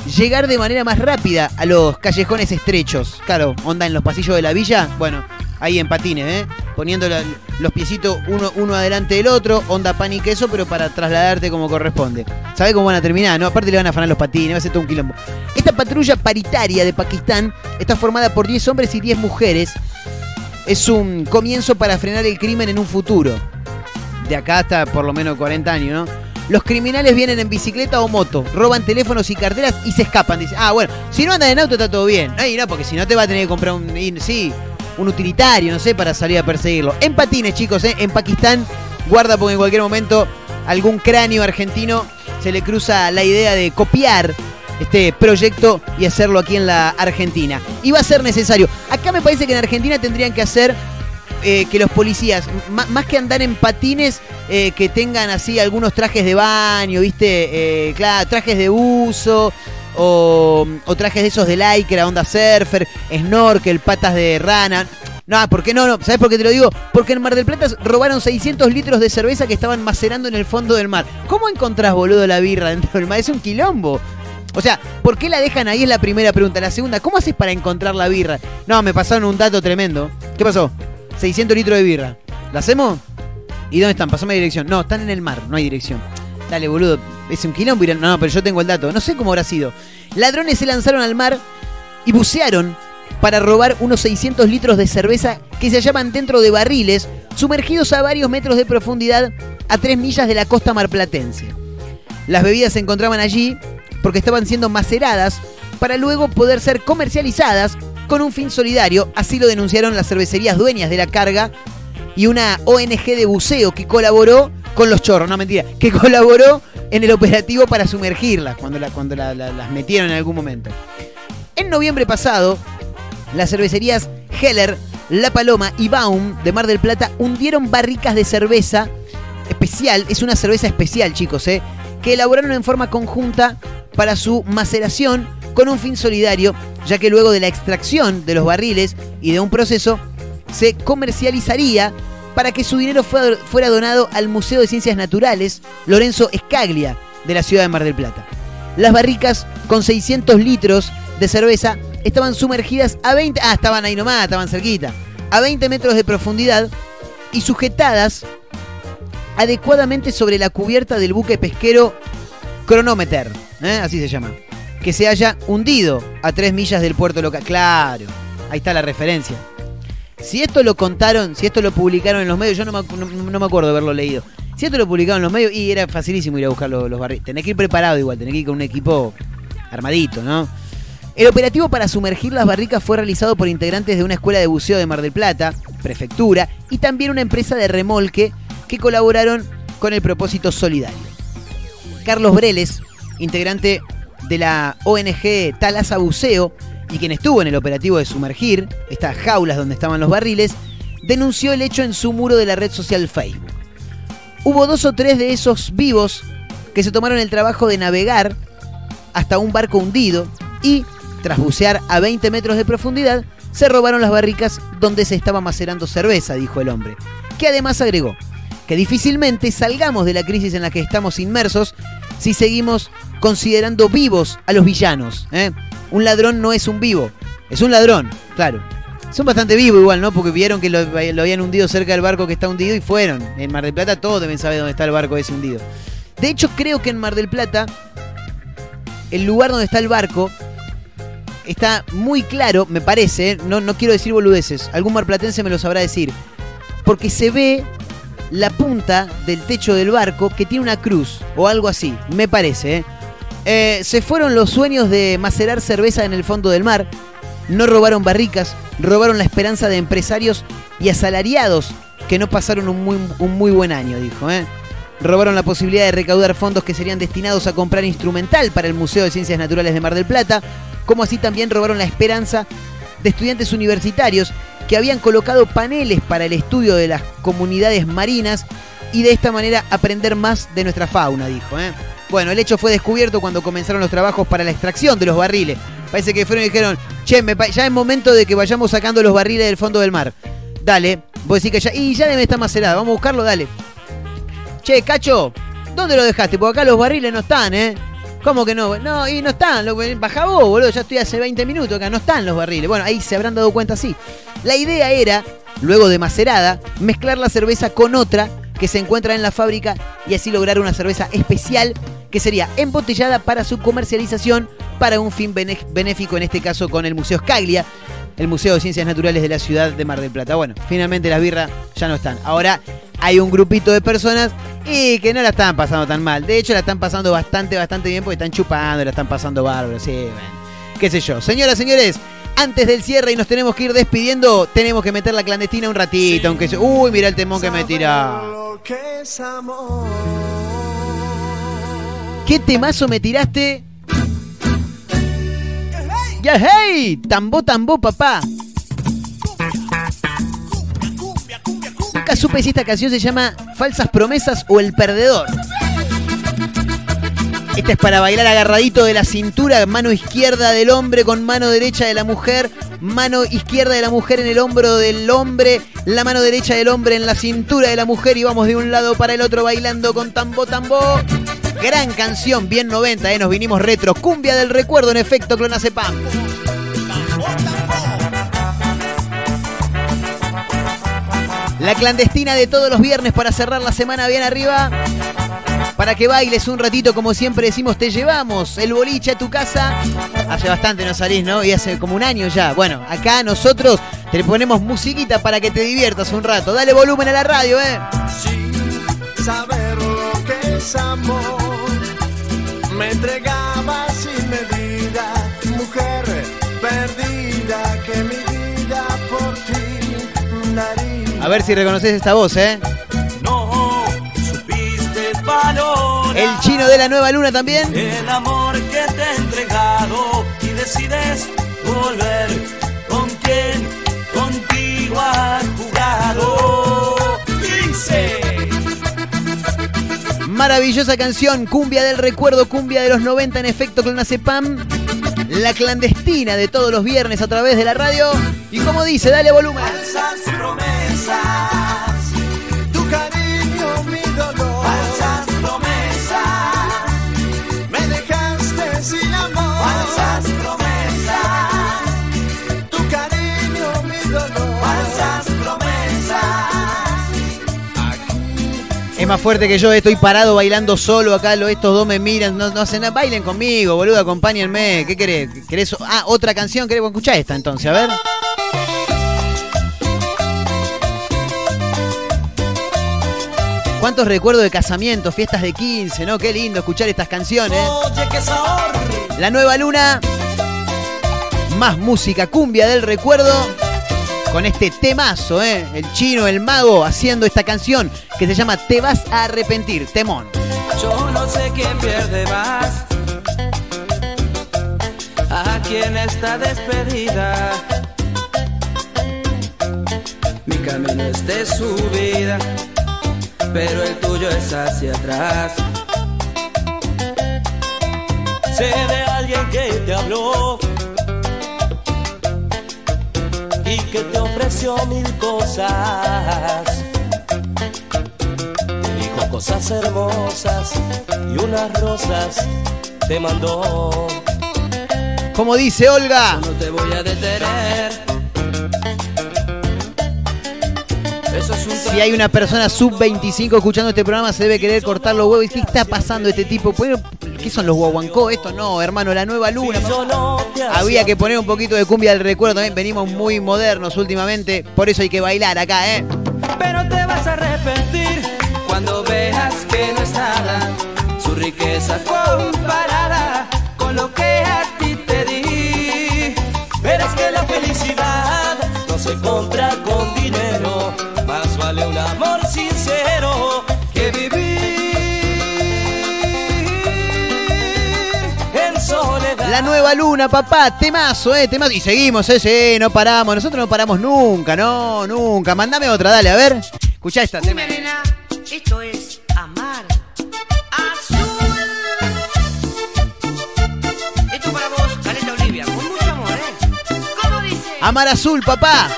H: llegar de manera más rápida a los callejones estrechos. Claro, onda en los pasillos de la villa. Bueno, ahí en patines, ¿eh? Poniendo los piecitos uno, uno adelante del otro, onda pan y queso, pero para trasladarte como corresponde. ¿Sabe cómo van a terminar? No, aparte le van a afanar los patines, va a ser todo un quilombo. Esta patrulla paritaria de Pakistán está formada por 10 hombres y 10 mujeres. Es un comienzo para frenar el crimen en un futuro. De acá hasta por lo menos 40 años, ¿no? Los criminales vienen en bicicleta o moto, roban teléfonos y carteras y se escapan. Dicen, ah, bueno, si no andan en auto está todo bien. Ay, no, porque si no te va a tener que comprar un. Sí, un utilitario, no sé, para salir a perseguirlo. En patines, chicos, ¿eh? en Pakistán, guarda porque en cualquier momento algún cráneo argentino se le cruza la idea de copiar este proyecto y hacerlo aquí en la Argentina. Y va a ser necesario. Acá me parece que en Argentina tendrían que hacer eh, que los policías, más que andar en patines, eh, que tengan así algunos trajes de baño, ¿viste? Eh, claro, trajes de uso. O, o trajes de esos de lycra, onda surfer, snorkel, patas de rana. No, ¿por qué no? no? ¿Sabes por qué te lo digo? Porque en Mar del Plata robaron 600 litros de cerveza que estaban macerando en el fondo del mar. ¿Cómo encontrás, boludo, la birra dentro del mar? Es un quilombo. O sea, ¿por qué la dejan ahí? Es la primera pregunta. La segunda, ¿cómo haces para encontrar la birra? No, me pasaron un dato tremendo. ¿Qué pasó? 600 litros de birra. ¿La hacemos? ¿Y dónde están? Pasame dirección. No, están en el mar, no hay dirección. Dale, boludo. Es un quilombo. No, pero yo tengo el dato. No sé cómo habrá sido. Ladrones se lanzaron al mar y bucearon para robar unos 600 litros de cerveza que se hallaban dentro de barriles sumergidos a varios metros de profundidad a 3 millas de la costa marplatense. Las bebidas se encontraban allí porque estaban siendo maceradas para luego poder ser comercializadas con un fin solidario, así lo denunciaron las cervecerías dueñas de la carga y una ONG de buceo que colaboró con los chorros, no mentira, que colaboró en el operativo para sumergirlas cuando, cuando la- la- las metieron en algún momento. En noviembre pasado, las cervecerías Heller, La Paloma y Baum de Mar del Plata hundieron barricas de cerveza especial, es una cerveza especial chicos, ¿eh? que elaboraron en forma conjunta para su maceración con un fin solidario, ya que luego de la extracción de los barriles y de un proceso, se comercializaría para que su dinero fuera, donado al Museo de Ciencias Naturales Lorenzo Escaglia de la ciudad de Mar del Plata. Las barricas con 600 litros de cerveza estaban sumergidas a 20... Ah, estaban ahí nomás, estaban cerquita. A 20 metros de profundidad y sujetadas adecuadamente sobre la cubierta del buque pesquero Cronometer, ¿eh? así se llama, que se haya hundido a 3 millas del puerto local. Claro, ahí está la referencia. Si esto lo contaron, si esto lo publicaron en los medios, yo no me, no- me acuerdo haberlo leído. Si esto lo publicaron en los medios, y era facilísimo ir a buscar los, los barriles. Tenés que ir preparado igual, tenés que ir con un equipo armadito, ¿no? El operativo para sumergir las barricas fue realizado por integrantes de una escuela de buceo de Mar del Plata, prefectura, y también una empresa de remolque que colaboraron con el propósito solidario. Carlos Breles, integrante de la ONG Talasa Buceo y quien estuvo en el operativo de sumergir estas jaulas donde estaban los barriles, denunció el hecho en su muro de la red social Facebook. Hubo dos o tres de esos vivos que se tomaron el trabajo de navegar hasta un barco hundido y, tras bucear a 20 metros de profundidad, se robaron las barricas donde se estaba macerando cerveza, dijo el hombre, que además agregó que difícilmente salgamos de la crisis en la que estamos inmersos si seguimos considerando vivos a los villanos. ¿eh? Un ladrón no es un vivo, es un ladrón, claro. Son bastante vivos igual, ¿no? Porque vieron que lo, habían hundido cerca del barco que está hundido y fueron. En Mar del Plata todos deben saber dónde está el barco ese hundido. De hecho, creo que en Mar del Plata, el lugar donde está el barco está muy claro, me parece, ¿eh? no, no quiero decir boludeces, algún marplatense me lo sabrá decir, porque se ve la punta del techo del barco que tiene una cruz o algo así, me parece. ¿eh? Eh, se fueron los sueños de macerar cerveza en el fondo del mar, no robaron barricas, robaron la esperanza de empresarios y asalariados que no pasaron un muy, buen año, dijo. ¿eh? Robaron la posibilidad de recaudar fondos que serían destinados a comprar instrumental para el Museo de Ciencias Naturales de Mar del Plata, como así también robaron la esperanza de estudiantes universitarios que habían colocado paneles para el estudio de las comunidades marinas y de esta manera aprender más de nuestra fauna, dijo. ¿eh? Bueno, el hecho fue descubierto cuando comenzaron los trabajos para la extracción de los barriles. Parece que fueron y dijeron, che, me ya es momento de que vayamos sacando los barriles del fondo del mar. Dale, vos decís que ya, y ya debe estar macerado, vamos a buscarlo, dale. Che, Cacho, ¿dónde lo dejaste? Porque acá los barriles no están, ¿eh? ¿Cómo que no? No, y no están. Baja vos, boludo. Ya estoy hace 20 minutos acá. No están los barriles. Bueno, ahí se habrán dado cuenta, sí. La idea era, luego de macerada, mezclar la cerveza con otra que se encuentra en la fábrica y así lograr una cerveza especial que sería embotellada para su comercialización para un fin benéfico, en este caso con el Museo Scaglia, el Museo de Ciencias Naturales de la ciudad de Mar del Plata. Bueno, finalmente las birras ya no están. Ahora hay un grupito de personas y que no la están pasando tan mal. De hecho, la están pasando bastante, bastante bien porque están chupando, la están pasando bárbaro. Sí, bueno. Qué sé yo. Señoras, señores, Antes del cierre y nos tenemos que ir despidiendo, tenemos que meter la clandestina un ratito, aunque se- Uy, mira el temón que me tira. ¿Qué temazo me tiraste? ¡Ya hey! Tambo, tambo, papá. Nunca supe si esta canción se llama Falsas Promesas o El Perdedor. Esta es para bailar agarradito de la cintura, mano izquierda del hombre con mano derecha de la mujer, mano izquierda de la mujer en el hombro del hombre, la mano derecha del hombre en la cintura de la mujer y vamos de un lado para el otro bailando con tambo tambo. Gran canción, bien 90, ¿eh? nos vinimos retro. Cumbia del recuerdo en efecto clonazepam. La clandestina de todos los viernes para cerrar la semana bien arriba. Para que bailes un ratito, como siempre decimos, te llevamos el boliche a tu casa. Hace bastante no salís, ¿no? Y hace como un año ya. Bueno, acá nosotros te ponemos musiquita para que te diviertas un rato. Dale volumen a la radio, ¿eh?
F: saber lo que es amor. Me entregaba sin medida, mujer perdida, que mi vida por ti daría.
H: A ver si reconoces esta voz, ¿eh?
M: Valorar
H: El chino de la nueva luna también.
M: el amor que te he entregado y decides volver con quien contigo ha jugado. Dice.
H: Maravillosa canción, cumbia del recuerdo, cumbia de los 90 en efecto clonazepam. La clandestina de todos los viernes a través de la radio. Y como dice, dale volumen.
F: Falsas promesas, Falsas promesas, tu cariño, mi dolor. Falsas promesas.
H: Es más fuerte que yo, estoy parado bailando solo acá, estos dos me miran, no, no hacen nada, bailen conmigo, boludo, acompáñenme. ¿Qué querés? ¿Querés? Ah, otra canción, querés escuchar esta entonces, a ver. ¿Cuántos recuerdos de casamientos, fiestas de 15, no? Qué lindo escuchar estas canciones.
M: Oye, qué sabor.
H: La nueva luna. Más música cumbia del recuerdo. Con este temazo, ¿eh? El chino, el mago, haciendo esta canción que se llama Te vas a arrepentir, temón.
M: Yo no sé quién pierde más. A quién está despedida. Mi camino es de subida, pero el tuyo es hacia atrás. Sé de alguien que te habló y que te ofreció mil cosas. Dijo cosas hermosas y unas rosas te mandó.
H: Como dice Olga,
M: No te voy a detener.
H: Si hay una persona sub 25 escuchando este programa, se debe querer cortar los huevos. ¿Y qué está pasando este tipo? ¿Puede- ¿Qué son los guaguancó? Esto no, hermano, la nueva luna. Había que poner un poquito de cumbia del recuerdo también. Venimos muy modernos últimamente. Por eso hay que bailar acá, ¿eh?
M: Pero te vas a arrepentir cuando veas que no es nada su riqueza comparada con lo que a ti te di. Verás que la felicidad no se compra
H: La nueva luna, papá, temazo, eh, temazo. Y seguimos, eh, sí, no paramos. Nosotros no paramos nunca, no, nunca. Mándame otra, dale, a ver. Escuchá esta tema.
N: nena, esto es amar. Azul. Esto para vos, Caleta Olivia, con mucho amor, ¿eh? ¿Cómo dice?
H: Amar Azul, papá.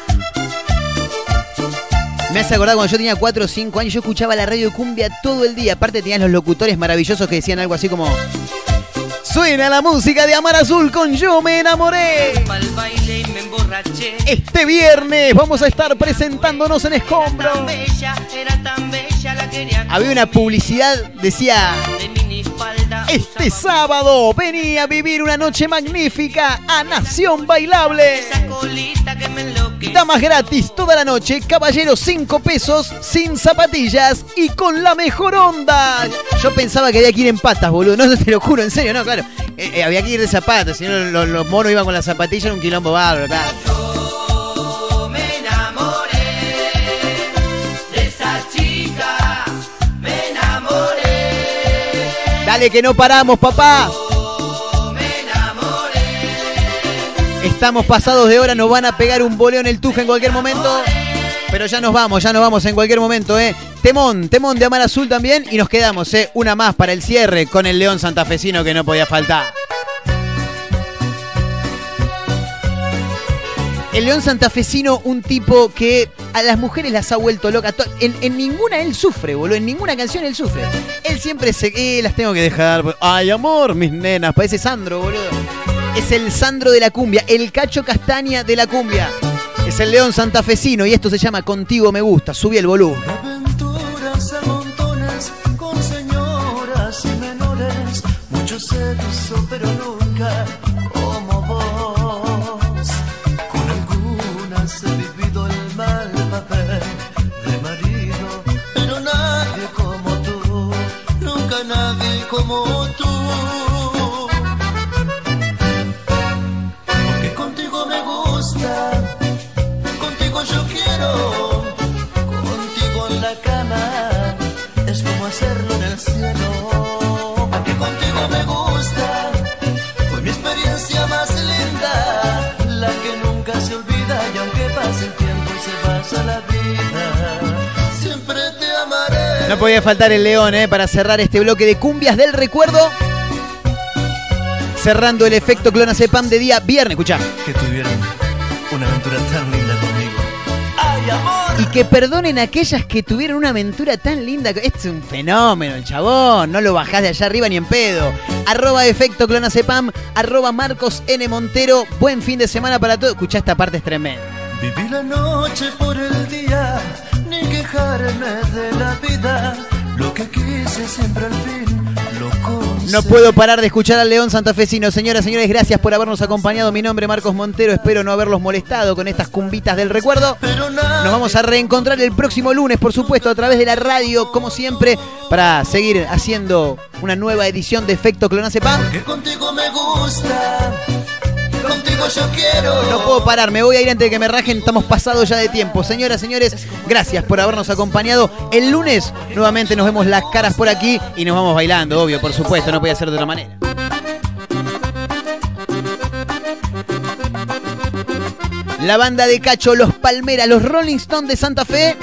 H: Me hace acordar cuando yo tenía 4 o 5 años, yo escuchaba la radio de cumbia todo el día. Aparte tenías los locutores maravillosos que decían algo así como... Suena la música de Amar Azul con Yo me enamoré.
N: Me.
H: Este viernes vamos a estar presentándonos en Escombro. Había una publicidad, decía... Este sábado venía a vivir una noche magnífica a Nación Bailable. Damas gratis toda la noche, caballeros 5 pesos, sin zapatillas y con la mejor onda. Yo pensaba que había que ir en patas, boludo. No, te lo juro, en serio, no, claro. Eh, eh, había que ir de zapatos, si no los, monos iban con las zapatillas, era un quilombo bárbaro, claro.
O: Me enamoré de esa chica, me enamoré.
H: Dale que no paramos, papá. Estamos pasados de hora, nos van a pegar un boleo en el tuje en cualquier momento. Pero ya nos vamos, ya nos vamos en cualquier momento, ¿eh? Temón, temón de Amar Azul también. Y nos quedamos, ¿eh? Una más para el cierre con el León Santafesino que no podía faltar. El León Santafesino, un tipo que a las mujeres las ha vuelto locas. En, en ninguna él sufre, boludo. En ninguna canción él sufre. Él siempre se. Eh, las tengo que dejar. Ay, amor, mis nenas. Parece Sandro, boludo. Es el Sandro de la cumbia. El cacho castaña de la cumbia. Es el León Santafesino y esto se llama Contigo Me Gusta. Subí el volumen.
O: Aventuras a montones con señoras y menores. Mucho sexo, pero nunca como vos. Con algunas he vivido el mal papel de marido, pero nadie como tú. Nunca nadie como
H: No podía faltar el León, ¿eh? Para cerrar este bloque de cumbias del recuerdo. Cerrando el efecto Clonazepam de día viernes. Escuchá.
O: Que tuvieran una aventura tan linda conmigo. ¡Ay, amor!
H: Y que perdonen a aquellas que tuvieron una aventura tan linda. Este es un fenómeno, el chabón. No lo bajás de allá arriba ni en pedo. Arroba efecto clonazepam. Arroba Marcos N. Montero. Buen fin de semana para todos. Escuchá, esta parte es tremenda.
O: Viví la noche por el día, quejarme de la vida. Lo que quise siempre al fin lo conseguí.
H: No puedo parar de escuchar al León Santafesino. Señoras, señores, gracias por habernos acompañado. Mi nombre es Marcos Montero. Espero no haberlos molestado con estas cumbitas del recuerdo. Nos vamos a reencontrar el próximo lunes, por supuesto, a través de la radio, como siempre, para seguir haciendo una nueva edición de Efecto Clonazepam.
O: Que contigo me gusta, contigo yo quiero.
H: No puedo parar, me voy a ir antes de que me rajen, estamos pasados ya de tiempo. Señoras, señores, gracias por habernos acompañado. El lunes nuevamente nos vemos las caras por aquí y nos vamos bailando, obvio, por supuesto, no podía ser de otra manera. La banda de Cacho, los Palmeras, los Rolling Stones de Santa Fe.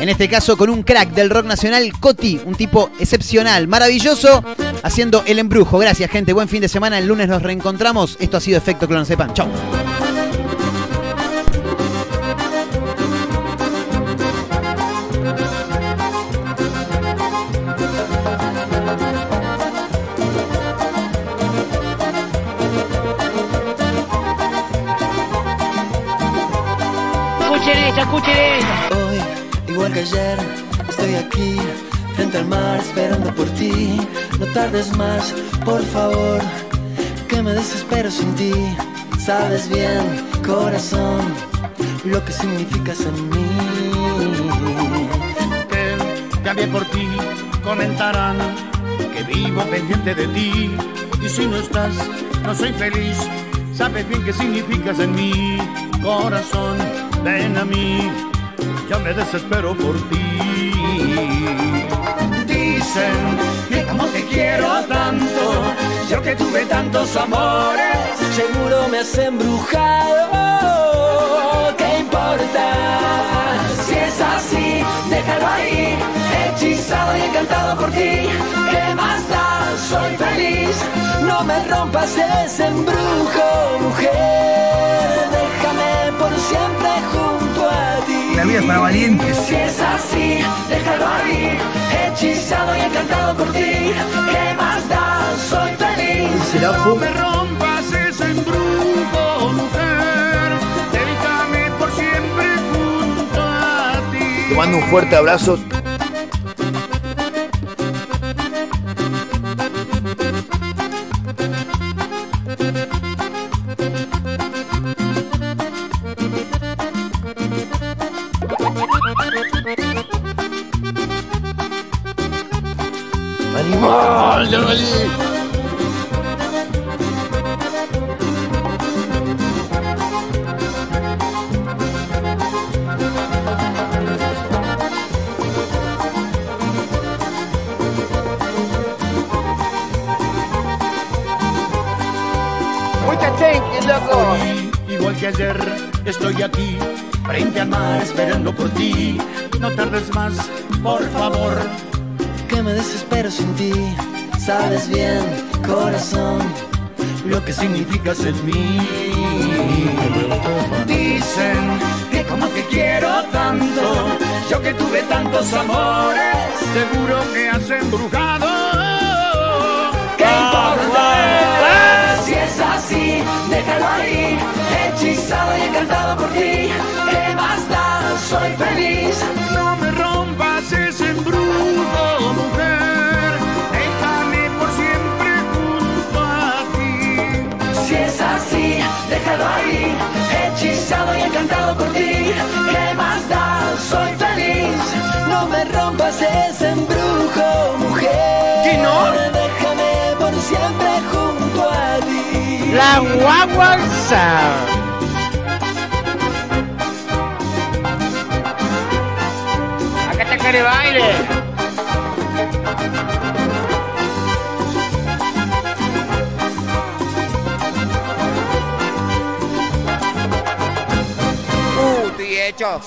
H: En este caso con un crack del rock nacional, Coti, un tipo excepcional, maravilloso, haciendo el embrujo. Gracias, gente. Buen fin de semana. El lunes nos reencontramos. Esto ha sido Efecto Clonazepam. Chau.
O: Tardes más, por favor, que me desespero sin ti. Sabes bien, corazón, lo que significas en mí.
P: También por ti comentarán que vivo pendiente de ti. Y si no estás, no soy feliz. Sabes bien qué significas en mi corazón. Ven a mí, yo me desespero por ti. Dicen como te quiero tanto, yo que tuve tantos amores.
O: Seguro me has embrujado. ¿Qué importa?
P: Si es así, déjalo ahí, hechizado y encantado por ti. ¿Qué más da? Soy feliz.
O: No me rompas ese embrujo, mujer. Déjame por siempre junto.
K: La vida es para valientes.
P: Si es así, déjalo ahí, hechizado y encantado por ti. ¿Qué más da? Soy feliz. No me rompas ese embrujo, mujer. Déjame por siempre junto a ti.
E: Te mando un fuerte abrazo.
P: Significas en mí. Dicen que como te quiero tanto, yo que tuve tantos amores, seguro que has embrujado.
M: Y encantado por ti. ¿Qué más da? Soy feliz.
P: No me rompas ese embrujo, mujer.
M: ¿Qué no? Déjame por siempre junto a ti.
I: La está cara de baile.
Q: Uh, estoy hecho.